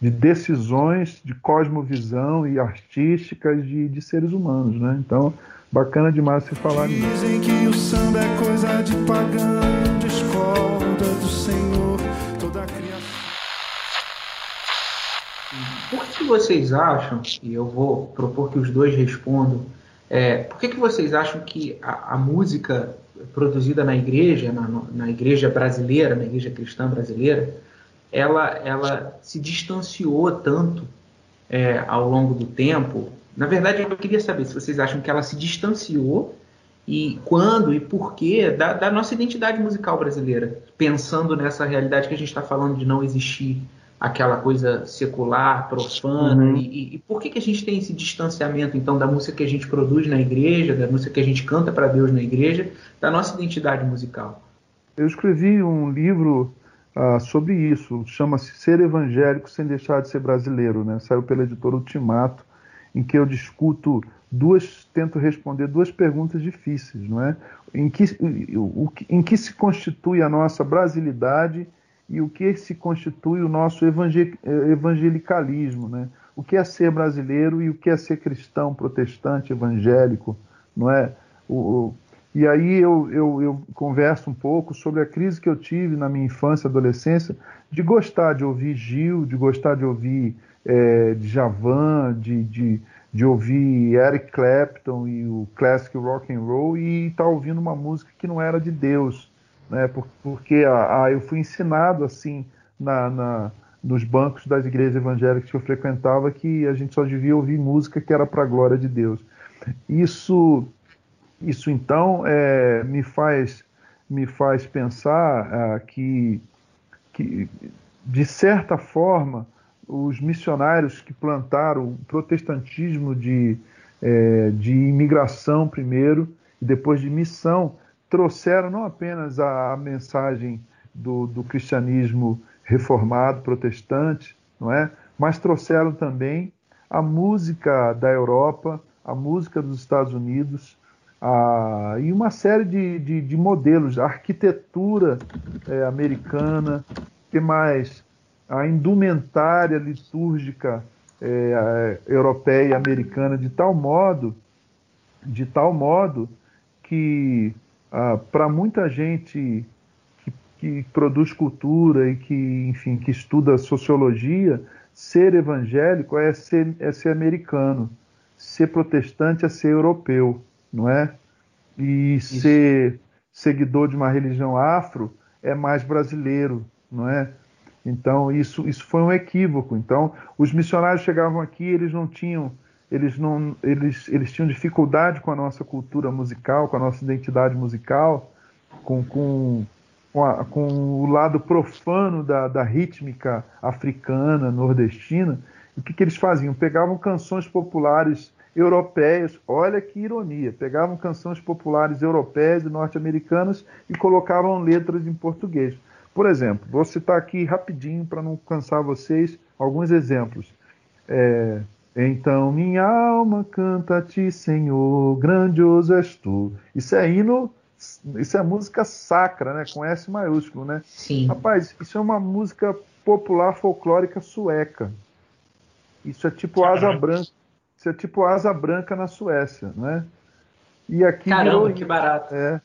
de decisões de cosmovisão e artísticas de, de seres humanos, né? Então, bacana demais se falar nisso. Dizem que o samba é coisa de pagão, discorda do Senhor, toda a Por que vocês acham, e eu vou propor que os dois respondam, é, por que, que vocês acham que a, a música produzida na igreja, na, na igreja brasileira, na igreja cristã brasileira, ela, ela se distanciou tanto é, ao longo do tempo. Na verdade, eu queria saber se vocês acham que ela se distanciou e quando e por quê da, da nossa identidade musical brasileira, pensando nessa realidade que a gente está falando de não existir aquela coisa secular, profana, uhum. e, e, por que, que a gente tem esse distanciamento, então, da música que a gente produz na igreja, da música que a gente canta para Deus na igreja, da nossa identidade musical? Eu escrevi um livro ah, sobre isso. Chama-se Ser Evangélico Sem Deixar de Ser Brasileiro. Né? Saiu pela editora Ultimato, em que eu discuto duas, tento responder duas perguntas difíceis, não é? Em que, o, em que se constitui a nossa brasilidade e o que se constitui o nosso evangelicalismo, né? O que é ser brasileiro e o que é ser cristão, protestante, evangélico, não é? O, e aí eu, eu, eu, converso um pouco sobre a crise que eu tive na minha infância adolescência de gostar de ouvir Gil, de gostar de ouvir é, Javan, de, de, de, ouvir Eric Clapton e o classic rock and roll e estar tá ouvindo uma música que não era de Deus, né? Porque a, a eu fui ensinado assim na, na, nos bancos das igrejas evangélicas que eu frequentava que a gente só devia ouvir música que era para a glória de Deus. Isso isso então é, me faz me faz pensar ah, que, que de certa forma os missionários que plantaram o protestantismo de, é, de imigração primeiro e depois de missão trouxeram não apenas a, a mensagem do, do, cristianismo reformado protestante, não é, mas trouxeram também a música da Europa, a música dos Estados Unidos, ah, e uma série de, de, de modelos, a arquitetura é, americana, que mais? A indumentária litúrgica é, europeia e americana, de tal modo, de tal modo que ah, para muita gente que, que produz cultura e que, enfim, que estuda sociologia, ser evangélico é ser, é ser americano, ser protestante é ser europeu não é? E Isso. ser seguidor de uma religião afro é mais brasileiro, não é? Então isso isso foi um equívoco. Então os missionários chegavam aqui, eles não tinham eles não eles eles tinham dificuldade com a nossa cultura musical, com a nossa identidade musical, com com com, a, com o lado profano da, da rítmica africana, nordestina. E o que, que eles faziam? Pegavam canções populares europeias, olha que ironia, pegavam canções populares europeias e norte-americanas e colocavam letras em português. Por exemplo, vou citar aqui rapidinho para não cansar vocês alguns exemplos. É, então minha alma canta a ti, Senhor, grandioso és tu. Isso é hino, isso é música sacra, né? Com S maiúsculo, né? Sim. Rapaz, isso é uma música popular folclórica sueca. Isso é tipo Asa Branca. Isso é tipo asa branca na Suécia, né? E aqui Caramba, virou, que barato. É,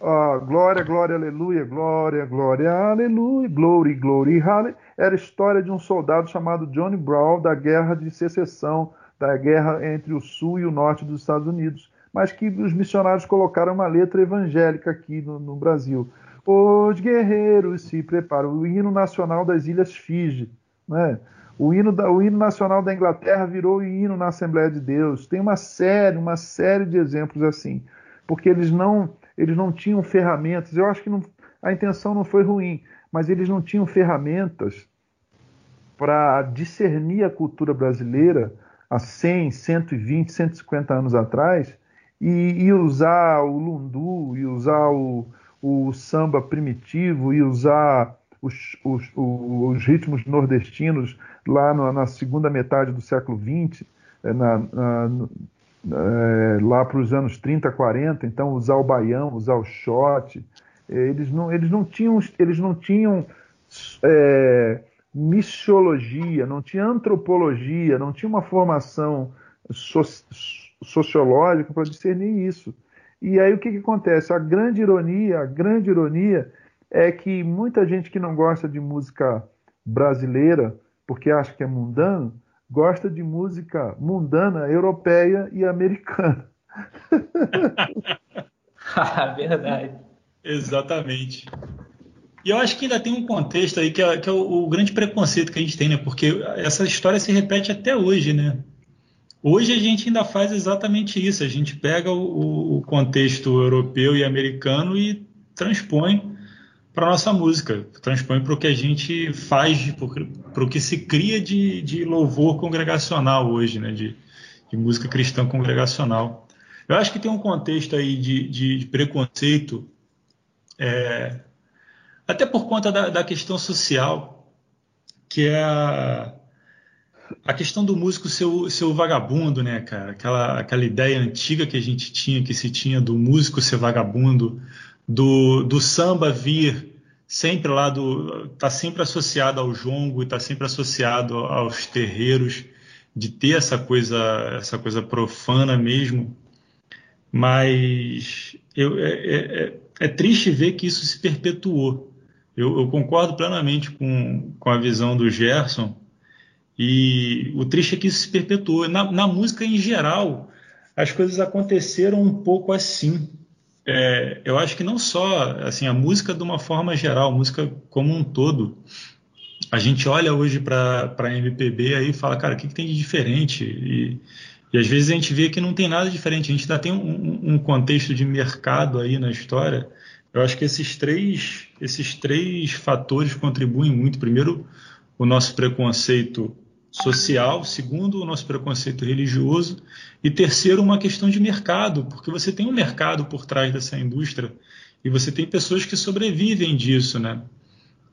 uh, glória, glória, aleluia, glória, glória, aleluia, glory, glory, hallelujah, era a história de um soldado chamado Johnny Brown da guerra de secessão, da guerra entre o sul e o norte dos Estados Unidos, mas que os missionários colocaram uma letra evangélica aqui no, no Brasil. Os guerreiros se preparam, o hino nacional das Ilhas Fiji, né? O hino, da, o hino nacional da Inglaterra virou hino na Assembleia de Deus. Tem uma série, uma série de exemplos assim, porque eles não, eles não tinham ferramentas. Eu acho que não, a intenção não foi ruim, mas eles não tinham ferramentas para discernir a cultura brasileira há 100, 120, 150 anos atrás e, e usar o lundu, e usar o, o samba primitivo, e usar os, os, os ritmos nordestinos lá na, na, segunda metade do século XX, eh, na, na, é, lá para os anos 30, 40, então usar o baião, usar o shot, eles não, eles não tinham, eles não tinham é, missiologia, não tinha antropologia, não tinha uma formação so, sociológica para discernir isso. E aí o que, que acontece? A grande ironia, a grande ironia é que muita gente que não gosta de música brasileira, porque acha que é mundano, gosta de música mundana, europeia e americana. Verdade. Exatamente. E eu acho que ainda tem um contexto aí que é, que é o, o, grande preconceito que a gente tem, né? Porque essa história se repete até hoje, né? Hoje a gente ainda faz exatamente isso. A gente pega o, o contexto europeu e americano e transpõe para nossa música, transpõe para o que a gente faz, para o que se cria de, de, louvor congregacional hoje, né? De, de, música cristã congregacional. Eu acho que tem um contexto aí de, de preconceito é, até por conta da, da questão social, que é a, a questão do músico ser o, ser o, vagabundo, né, cara? Aquela, aquela ideia antiga que a gente tinha, que se tinha do músico ser vagabundo, do, do samba vir sempre lá do. tá sempre associado ao jongo e tá sempre associado aos terreiros, de ter essa coisa, essa coisa profana mesmo. Mas eu, é, é, é, é triste ver que isso se perpetuou. Eu, eu, concordo plenamente com, com a visão do Gerson. E o triste é que isso se perpetuou. Na, na música em geral, as coisas aconteceram um pouco assim. É, eu acho que não só assim a música de uma forma geral, música como um todo. A gente olha hoje para a MPB aí e fala, cara, o que, que tem de diferente? E, e, às vezes a gente vê que não tem nada diferente. A gente ainda tem um, um contexto de mercado aí na história eu acho que esses três, esses três fatores contribuem muito. Primeiro, o nosso preconceito social, segundo, o nosso preconceito religioso, e terceiro, uma questão de mercado, porque você tem um mercado por trás dessa indústria e você tem pessoas que sobrevivem disso, né?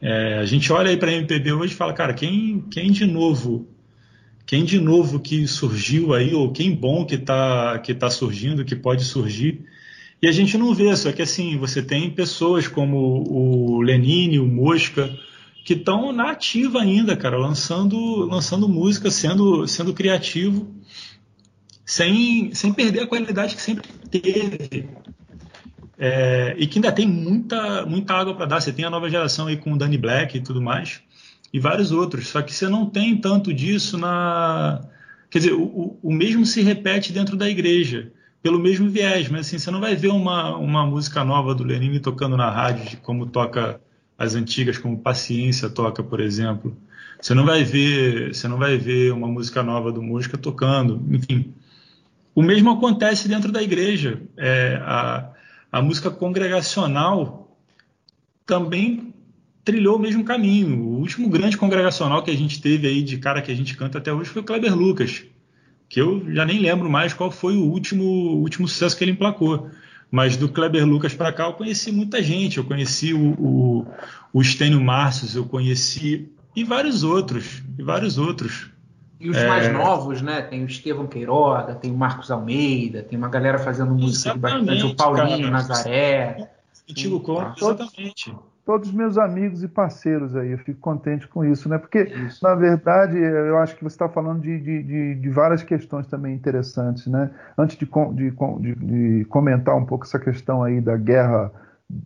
É, a gente olha aí para a MPB hoje e fala, cara, quem, quem de novo, quem de novo que surgiu aí, ou quem bom que está que tá surgindo, que pode surgir, e a gente não vê, só que assim, você tem pessoas como o Lenine, o Mosca, que estão na ativa ainda, cara, lançando, lançando música, sendo, sendo criativo, sem, sem perder a qualidade que sempre teve. É, e que ainda tem muita, muita água para dar. Você tem a nova geração aí com o Danny Black e tudo mais, e vários outros. Só que você não tem tanto disso na. Quer dizer, o, o mesmo se repete dentro da igreja pelo mesmo viés, mas assim, você não vai ver uma, uma música nova do Lenine tocando na rádio, como toca as antigas, como Paciência toca, por exemplo. Você não vai ver, você não vai ver uma música nova do Música tocando, enfim. O mesmo acontece dentro da igreja. É, a, a música congregacional também trilhou o mesmo caminho. O último grande congregacional que a gente teve aí de cara que a gente canta até hoje foi o Kleber Lucas que eu já nem lembro mais qual foi o último, último sucesso que ele emplacou. Mas do Kleber Lucas para cá eu conheci muita gente. Eu conheci o, o, o Estênio Márcios, eu conheci e vários outros, e vários outros. E os é... mais novos, né? Tem o Estevão Queiroga, tem o Marcos Almeida, tem uma galera fazendo música bastante, o Paulinho cara. Nazaré. Antigo Conto, exatamente todos os meus amigos e parceiros aí. Eu fico contente com isso, né? Porque, isso. na verdade, eu acho que você está falando de, de, de, várias questões também interessantes, né? Antes de, de, de, comentar um pouco essa questão aí da guerra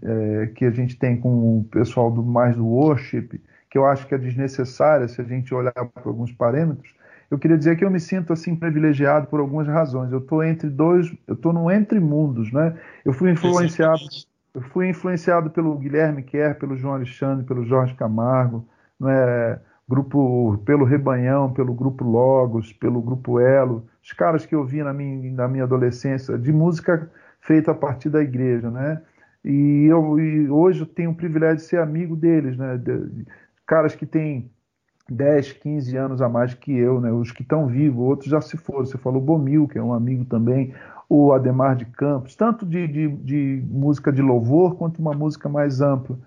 é, que a gente tem com o pessoal do mais do worship, que eu acho que é desnecessária se a gente olhar por alguns parâmetros, eu queria dizer que eu me sinto assim privilegiado por algumas razões. Eu estou entre dois, eu estou no entre mundos, né? Eu fui influenciado, eu fui influenciado pelo Guilherme Kerr, pelo João Alexandre, pelo Jorge Camargo, né? Grupo, pelo Rebanhão, pelo Grupo Logos, pelo Grupo Elo, os caras que eu vi na minha, na minha adolescência de música feita a partir da igreja, né? E, eu, e hoje eu tenho o privilégio de ser amigo deles, né? De, caras que têm 10, 15 anos a mais que eu, né? Os que estão vivos, outros já se foram. Você falou Bomil, que é um amigo também, o Ademar de Campos, tanto de, de, de música de louvor quanto uma música mais ampla.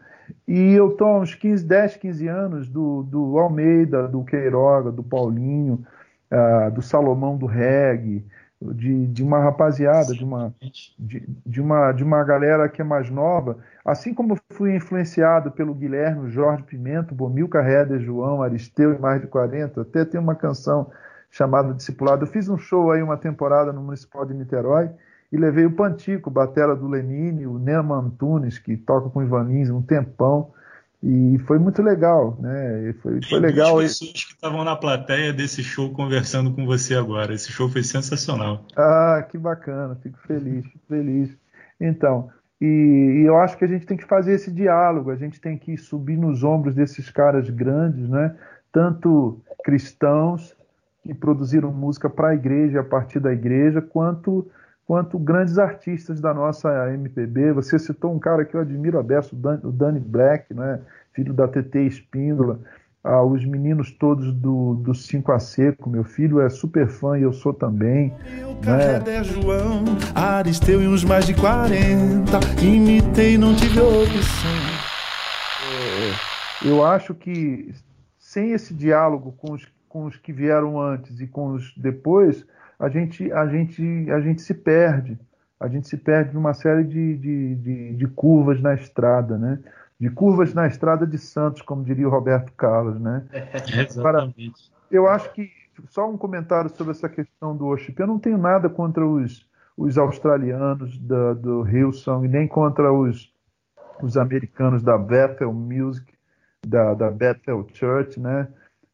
E eu estou há uns 15, 10, 15 anos do, do Almeida, do Queiroga, do Paulinho, uh, do Salomão do Reggae, de, de uma rapaziada, de uma, de, de, uma, de uma galera que é mais nova, assim como fui influenciado pelo Guilherme, Jorge Pimento, Bomilca Reder, João, Aristeu e mais de 40, até tem uma canção chamada Discipulado. Eu fiz um show aí uma temporada no Municipal de Niterói e levei o Pantico, batera do Lenine, o Nema Antunes, que toca com o Ivan Lins um tempão, e foi muito legal, né? Foi, foi legal. As pessoas que estavam na plateia desse show conversando com você agora. Esse show foi sensacional. Ah, que bacana, fico feliz, fico feliz. Então, e, e, eu acho que a gente tem que fazer esse diálogo, a gente tem que subir nos ombros desses caras grandes, né? Tanto cristãos que produziram música para a igreja, a partir da igreja, quanto quanto grandes artistas da nossa MPB. Você citou um cara que eu admiro a beça, o Danny Black, né? filho da TT Espíndola, ah, os meninos todos do, do 5 a Seco. Meu filho é super fã e eu sou também. Né? João, Aristeu e uns mais de 40, imitei, não tive opção. É, eu acho que sem esse diálogo com os, com os que vieram antes e com os depois, a gente, a gente, a gente se perde. A gente se perde numa série de, de, de, de curvas na estrada, né? De curvas na estrada de Santos, como diria o Roberto Carlos, né? É, exatamente. eu acho que só um comentário sobre essa questão do worship. Eu não tenho nada contra os, os australianos da, do Hillsong, nem contra os, os americanos da Bethel Music, da, da Bethel Church, né?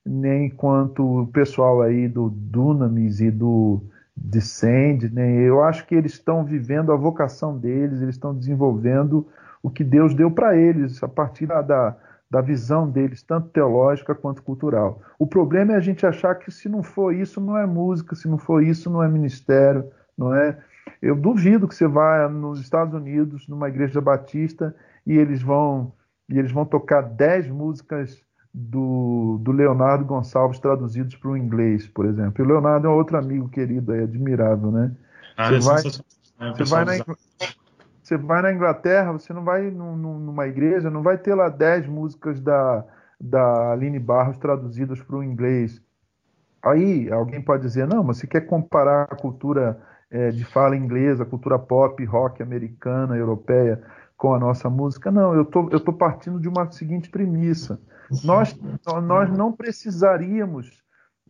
Nem quanto o pessoal aí do Dunamis e do Descend, né? eu acho que eles estão vivendo a vocação deles, eles estão desenvolvendo o que Deus deu para eles a partir da, da, da, visão deles, tanto teológica quanto cultural. O problema é a gente achar que se não for isso, não é música, se não for isso, não é ministério, não é. Eu duvido que você vá nos Estados Unidos, numa igreja batista, e eles vão e eles vão tocar 10 músicas do, do Leonardo Gonçalves traduzidos para o inglês, por exemplo. E o Leonardo é outro amigo querido, é admirável, né? Ah, você, vai, né? você, vai na, você vai na Inglaterra, você não vai num, numa igreja, não vai ter lá 10 músicas da, da Aline Barros traduzidas para o inglês. Aí alguém pode dizer, não, mas você quer comparar a cultura é, de fala inglesa, a cultura pop, rock americana, europeia com a nossa música? Não, eu tô, estou tô partindo de uma seguinte premissa nós, nós não precisaríamos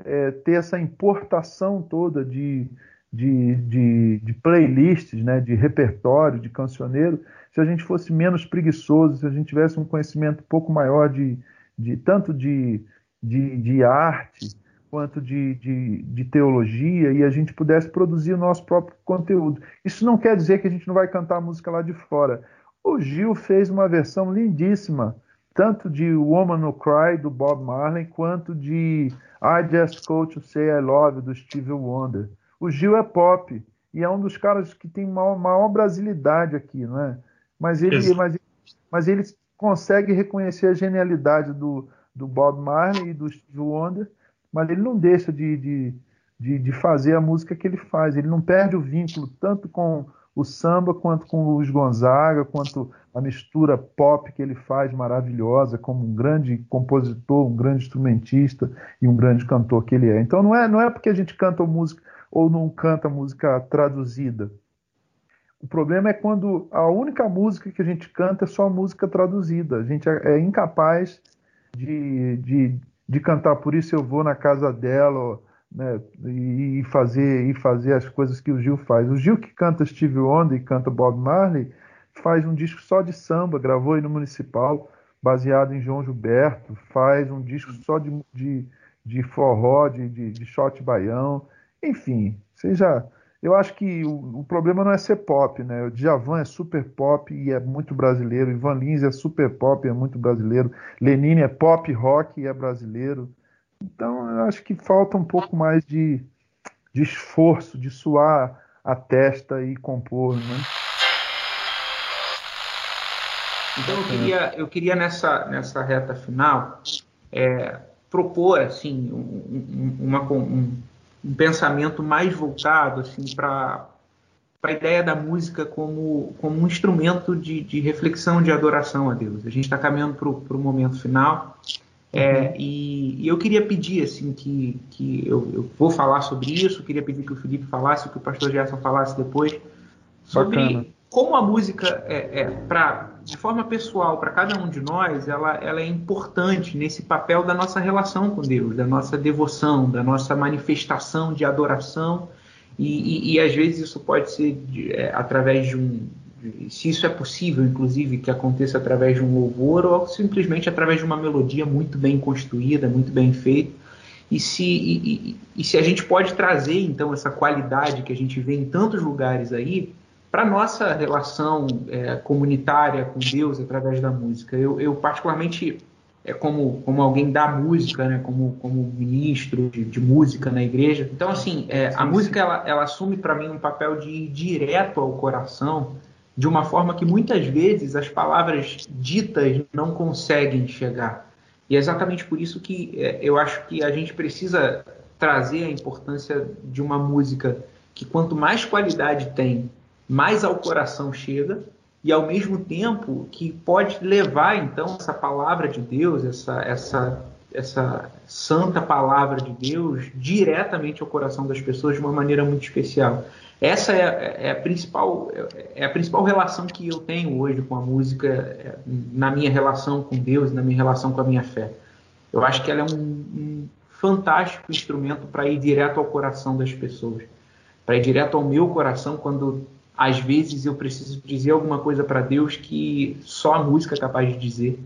é, ter essa importação toda de, de, de, de, playlists, né, de repertório, de cancioneiro, se a gente fosse menos preguiçoso, se a gente tivesse um conhecimento um pouco maior de, de tanto de, de, de arte quanto de, de, de, teologia e a gente pudesse produzir o nosso próprio conteúdo. Isso não quer dizer que a gente não vai cantar música lá de fora. O Gil fez uma versão lindíssima tanto de Woman No Cry, do Bob Marley, quanto de I Just Go To Say I Love, do Stevie Wonder. O Gil é pop, e é um dos caras que tem maior, maior brasilidade aqui, não é? Mas ele, mas, mas ele consegue reconhecer a genialidade do, do Bob Marley e do Stevie Wonder, mas ele não deixa de, de, de, de fazer a música que ele faz. Ele não perde o vínculo tanto com o samba quanto com o Luiz Gonzaga, quanto a mistura pop que ele faz maravilhosa, como um grande compositor, um grande instrumentista e um grande cantor que ele é. Então não é, não é porque a gente canta música ou não canta música traduzida. O problema é quando a única música que a gente canta é só música traduzida. A gente é, é incapaz de, de, de cantar Por Isso Eu Vou na Casa Dela né, e, fazer, e fazer as coisas que o Gil faz. O Gil que canta Steve Wonder e canta Bob Marley faz um disco só de samba, gravou aí no Municipal, baseado em João Gilberto, faz um disco só de, de, de forró, de, de, de shot baião, enfim, seja. Eu acho que o, o, problema não é ser pop, né? O Djavan é super pop e é muito brasileiro, Ivan Lins é super pop e é muito brasileiro, Lenine é pop rock e é brasileiro. Então eu acho que falta um pouco mais de, de esforço, de suar a testa e compor, né? Então eu queria, eu queria nessa, nessa reta final é, propor assim um, uma, um, um, pensamento mais voltado assim para a ideia da música como, como um instrumento de, de reflexão, de adoração a Deus. A gente está caminhando para o momento final é, uhum. e, e, eu queria pedir assim que, que eu, eu, vou falar sobre isso, queria pedir que o Felipe falasse, que o pastor Gerson falasse depois sobre Bacana. como a música é, é para de forma pessoal para cada um de nós, ela, ela é importante nesse papel da nossa relação com Deus, da nossa devoção, da nossa manifestação de adoração e, e, e às vezes isso pode ser de, é, através de um se isso é possível, inclusive, que aconteça através de um louvor ou simplesmente através de uma melodia muito bem construída, muito bem feita. E se, e, e, e se a gente pode trazer, então, essa qualidade que a gente vê em tantos lugares aí para a nossa relação é, comunitária com Deus através da música. Eu, eu particularmente, é, como, como alguém da música, né, como, como ministro de, de música na igreja, então, assim, é, a música ela, ela assume para mim um papel de ir direto ao coração de uma forma que muitas vezes as palavras ditas não conseguem chegar. E é exatamente por isso que é, eu acho que a gente precisa trazer a importância de uma música que quanto mais qualidade tem, mais ao coração chega e ao mesmo tempo que pode levar então essa palavra de Deus, essa essa essa santa palavra de Deus diretamente ao coração das pessoas de uma maneira muito especial. Essa é, é, a principal, é a principal relação que eu tenho hoje com a música, é, na minha relação com Deus, na minha relação com a minha fé. Eu acho que ela é um, um fantástico instrumento para ir direto ao coração das pessoas, para ir direto ao meu coração quando às vezes eu preciso dizer alguma coisa para Deus que só a música é capaz de dizer.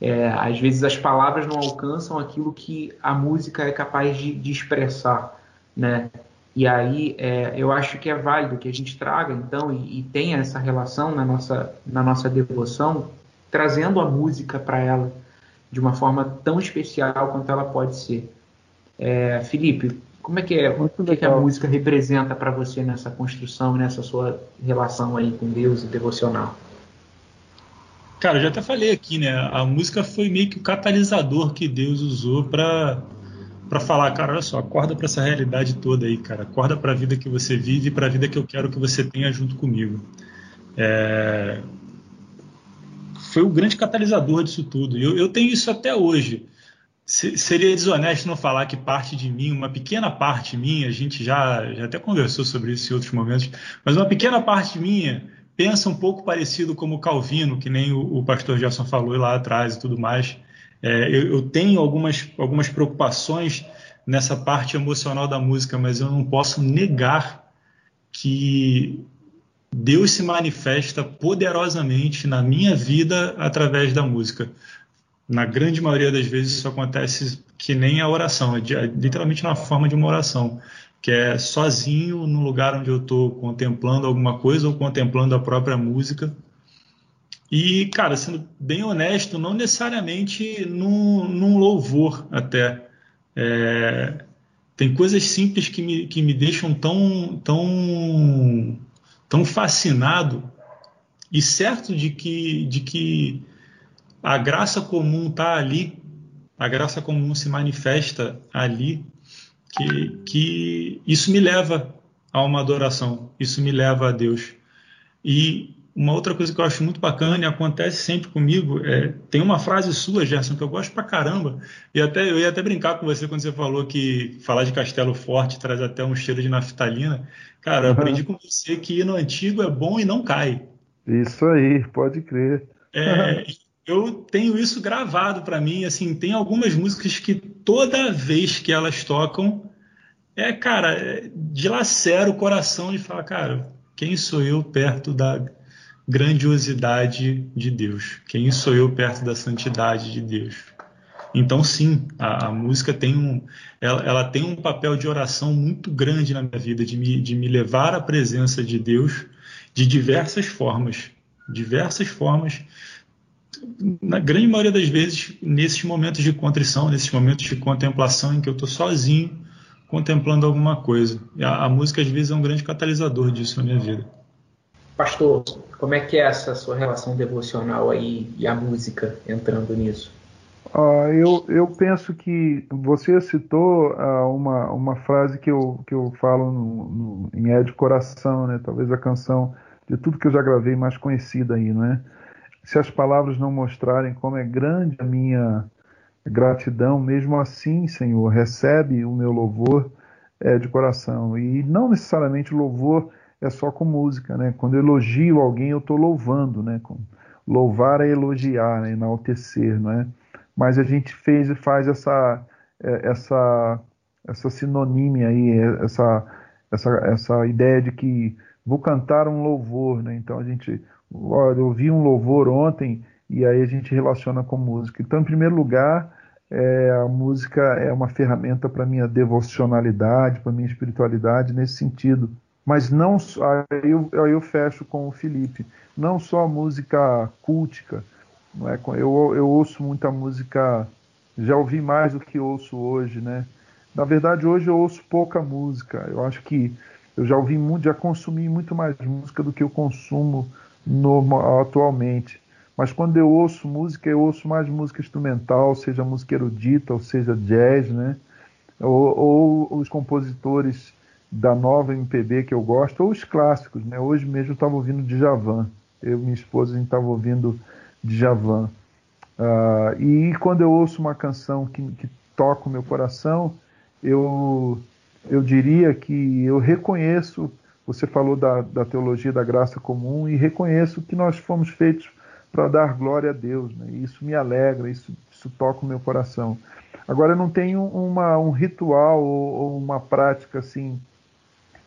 É, às vezes as palavras não alcançam aquilo que a música é capaz de, de expressar, né? E aí é, eu acho que é válido que a gente traga, então, e, e tenha essa relação na nossa, na nossa devoção, trazendo a música para ela de uma forma tão especial quanto ela pode ser. É, Felipe, como é que é? O que, que a música representa para você nessa construção, nessa sua relação aí com Deus e devocional? Cara, eu já até falei aqui, né? A música foi meio que o catalisador que Deus usou para para falar, cara, olha só, acorda para essa realidade toda aí, cara. Acorda para a vida que você vive e para a vida que eu quero que você tenha junto comigo. É... Foi o grande catalisador disso tudo. Eu, eu tenho isso até hoje. Se, seria desonesto não falar que parte de mim, uma pequena parte minha, a gente já, já até conversou sobre isso em outros momentos, mas uma pequena parte minha pensa um pouco parecido como Calvino, que nem o, o pastor Gerson falou lá atrás e tudo mais. É, eu, eu, tenho algumas, algumas preocupações nessa parte emocional da música, mas eu não posso negar que Deus se manifesta poderosamente na minha vida através da música. Na grande maioria das vezes isso acontece que nem a oração, é, é literalmente na forma de uma oração, que é sozinho no lugar onde eu estou contemplando alguma coisa ou contemplando a própria música e, cara, sendo bem honesto, não necessariamente num, num louvor até. É, tem coisas simples que me, que me deixam tão, tão, tão fascinado e certo de que, de que a graça comum está ali, a graça comum se manifesta ali, que, que isso me leva a uma adoração, isso me leva a Deus. E uma outra coisa que eu acho muito bacana e acontece sempre comigo, é, tem uma frase sua, Gerson, que eu gosto pra caramba, e até eu ia até brincar com você quando você falou que falar de Castelo Forte traz até um cheiro de naftalina. Cara, eu aprendi com você que no antigo é bom e não cai. Isso aí, pode crer. É, eu tenho isso gravado para mim, assim, tem algumas músicas que toda vez que elas tocam, é, cara, é, dilacera o coração e fala, cara, quem sou eu perto da grandiosidade de Deus. Quem sou eu perto da santidade de Deus? Então, sim, a, a música tem um, ela, ela, tem um papel de oração muito grande na minha vida, de me, de me levar à presença de Deus de diversas formas, diversas formas. Na grande maioria das vezes, nesses momentos de contrição, nesses momentos de contemplação em que eu estou sozinho contemplando alguma coisa. A, a música, às vezes, é um grande catalisador disso na minha vida. Pastor, como é que é essa sua relação devocional aí e a música entrando nisso? Uh, eu, eu penso que você citou uh, uma, uma frase que eu, que eu falo no, no, em É de Coração, né? talvez a canção de tudo que eu já gravei mais conhecida aí, não é? Se as palavras não mostrarem como é grande a minha gratidão, mesmo assim, Senhor, recebe o meu louvor é, de coração. E não necessariamente louvor é só com música, né? Quando eu elogio alguém, eu estou louvando, né? Louvar é elogiar, né? enaltecer, não é? mas a gente fez e faz essa é, essa essa sinonímia aí, essa essa essa ideia de que vou cantar um louvor, né? Então a gente, olha, eu ouvi um louvor ontem e aí a gente relaciona com música. Então, em primeiro lugar, é, a música é uma ferramenta para minha devocionalidade, para minha espiritualidade nesse sentido. Mas não aí eu, aí eu fecho com o Felipe, não só a música cultica, não é? Eu, eu ouço muita música, já ouvi mais do que ouço hoje, né? Na verdade, hoje eu ouço pouca música. Eu acho que eu já ouvi muito, já consumi muito mais música do que eu consumo no, atualmente. Mas quando eu ouço música, eu ouço mais música instrumental, seja música erudita, ou seja jazz, né? Ou, ou os compositores da nova MPB que eu gosto, ou os clássicos, né? Hoje mesmo eu estava ouvindo Djavan. Eu e minha esposa, a gente estava ouvindo Djavan. Uh, e quando eu ouço uma canção que, que toca o meu coração, eu, eu diria que eu reconheço, você falou da, da teologia da graça comum, e reconheço que nós fomos feitos para dar glória a Deus. Né? Isso me alegra, isso, isso toca o meu coração. Agora, eu não tenho uma, um ritual ou, ou uma prática assim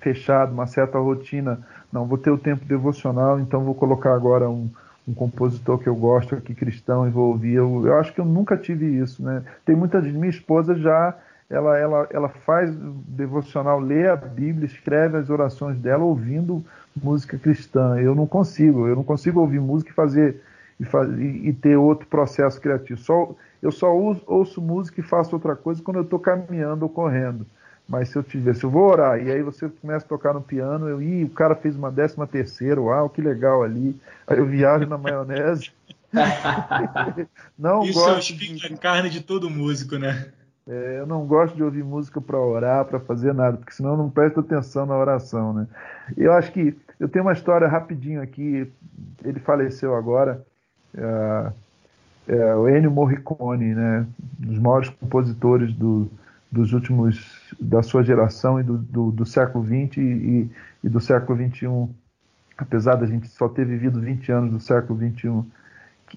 fechada, uma certa rotina. Não, vou ter o tempo devocional, então vou colocar agora um, um compositor que eu gosto aqui, cristão, e vou ouvir. Eu, eu acho que eu nunca tive isso, né? Tem muita gente, minha esposa já, ela, ela, ela faz devocional, lê a Bíblia, escreve as orações dela ouvindo música cristã. Eu não consigo, eu não consigo ouvir música e fazer e, e, ter outro processo criativo. Só, eu só ouço, ouço música e faço outra coisa quando eu estou caminhando ou correndo. Mas se eu tiver, se eu vou orar e aí você começa a tocar no piano, eu, ih, o cara fez uma décima terceira, uau, que legal ali. Aí eu viajo na maionese. não Isso gosto é a carne de todo músico, né? É, eu não gosto de ouvir música para orar, para fazer nada, porque senão eu não presto atenção na oração, né? Eu acho que eu tenho uma história rapidinho aqui. Ele faleceu agora. É, é, o Ennio Morricone, né? Um dos maiores compositores do, dos últimos da sua geração e do, do, do século XX e, e, do século XXI, apesar da gente só ter vivido 20 anos do século XXI.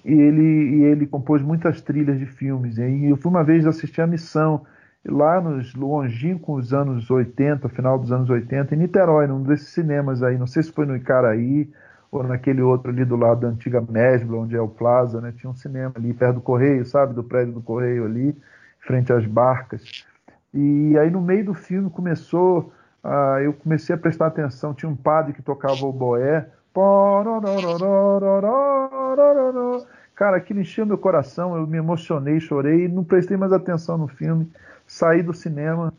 E ele, e ele compôs muitas trilhas de filmes. E eu fui uma vez assistir a Missão, lá nos longínquos anos 80, final dos anos 80, em Niterói, num desses cinemas aí, não sei se foi no Icaraí ou naquele outro ali do lado da antiga Mesbla, onde é o Plaza, né? Tinha um cinema ali perto do Correio, sabe? Do prédio do Correio ali, frente às barcas. E aí no meio do filme começou, uh, eu comecei a prestar atenção, tinha um padre que tocava o boé. Cara, aquilo encheu meu coração, eu me emocionei, chorei, não prestei mais atenção no filme. Saí do cinema,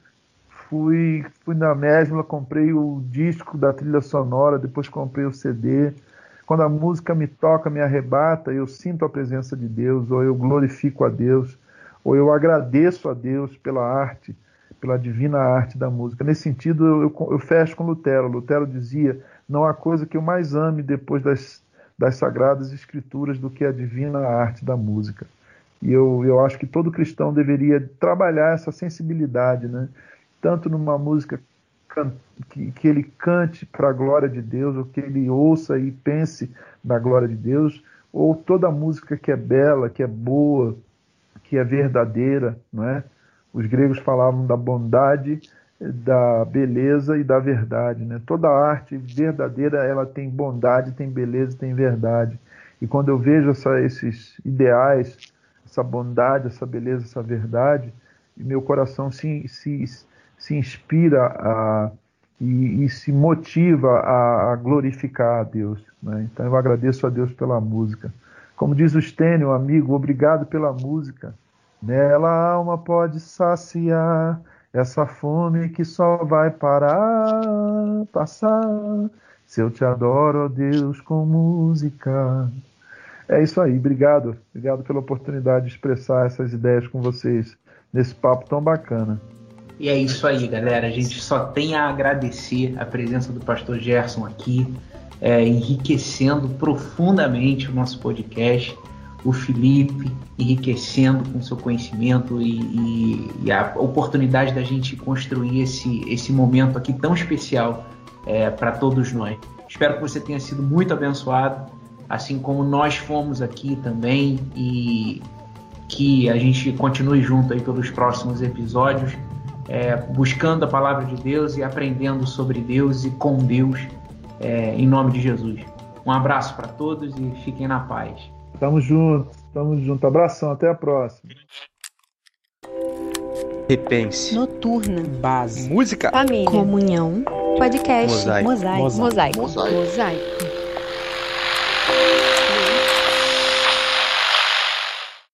fui, fui na Mesbla, comprei o disco da trilha sonora, depois comprei o CD. Quando a música me toca, me arrebata, eu sinto a presença de Deus, ou eu glorifico a Deus ou eu agradeço a Deus pela arte, pela divina arte da música. Nesse sentido, eu, eu, eu fecho com Lutero. Lutero dizia: não há coisa que eu mais ame depois das, das sagradas escrituras do que a divina arte da música. E eu, eu acho que todo cristão deveria trabalhar essa sensibilidade, né? Tanto numa música que, que ele cante para a glória de Deus, ou que ele ouça e pense na glória de Deus, ou toda música que é bela, que é boa, que é verdadeira, não é? Os gregos falavam da bondade da beleza e da verdade, né? Toda arte verdadeira ela tem bondade, tem beleza, tem verdade. E quando eu vejo essa, esses ideais, essa bondade, essa beleza, essa verdade, meu coração se, se, se inspira a, e, e se motiva a, a, glorificar a Deus. Né? Então eu agradeço a Deus pela música. Como diz o Stênio, amigo, obrigado pela música. Nela a alma pode saciar essa fome que só vai parar, passar. Se eu te adoro, ó Deus, com música. É isso aí, obrigado. Obrigado pela oportunidade de expressar essas ideias com vocês nesse papo tão bacana. E é isso aí, galera. A gente só tem a agradecer a presença do pastor Gerson aqui, é, enriquecendo profundamente o nosso podcast o Felipe enriquecendo com seu conhecimento e, e, e, a oportunidade da gente construir esse, esse momento aqui tão especial é, para todos nós. Espero que você tenha sido muito abençoado, assim como nós fomos aqui também, e que a gente continue junto aí pelos próximos episódios, é, buscando a palavra de Deus e aprendendo sobre Deus e com Deus, é, em nome de Jesus. Um abraço para todos e fiquem na paz. Tamo junto, tamo junto. Abração, até a próxima. Repense. Noturna. Base. Música. Família. Comunhão. Podcast. Mosaico. Mosaico. Mosaico. Mosaico. Mosaico.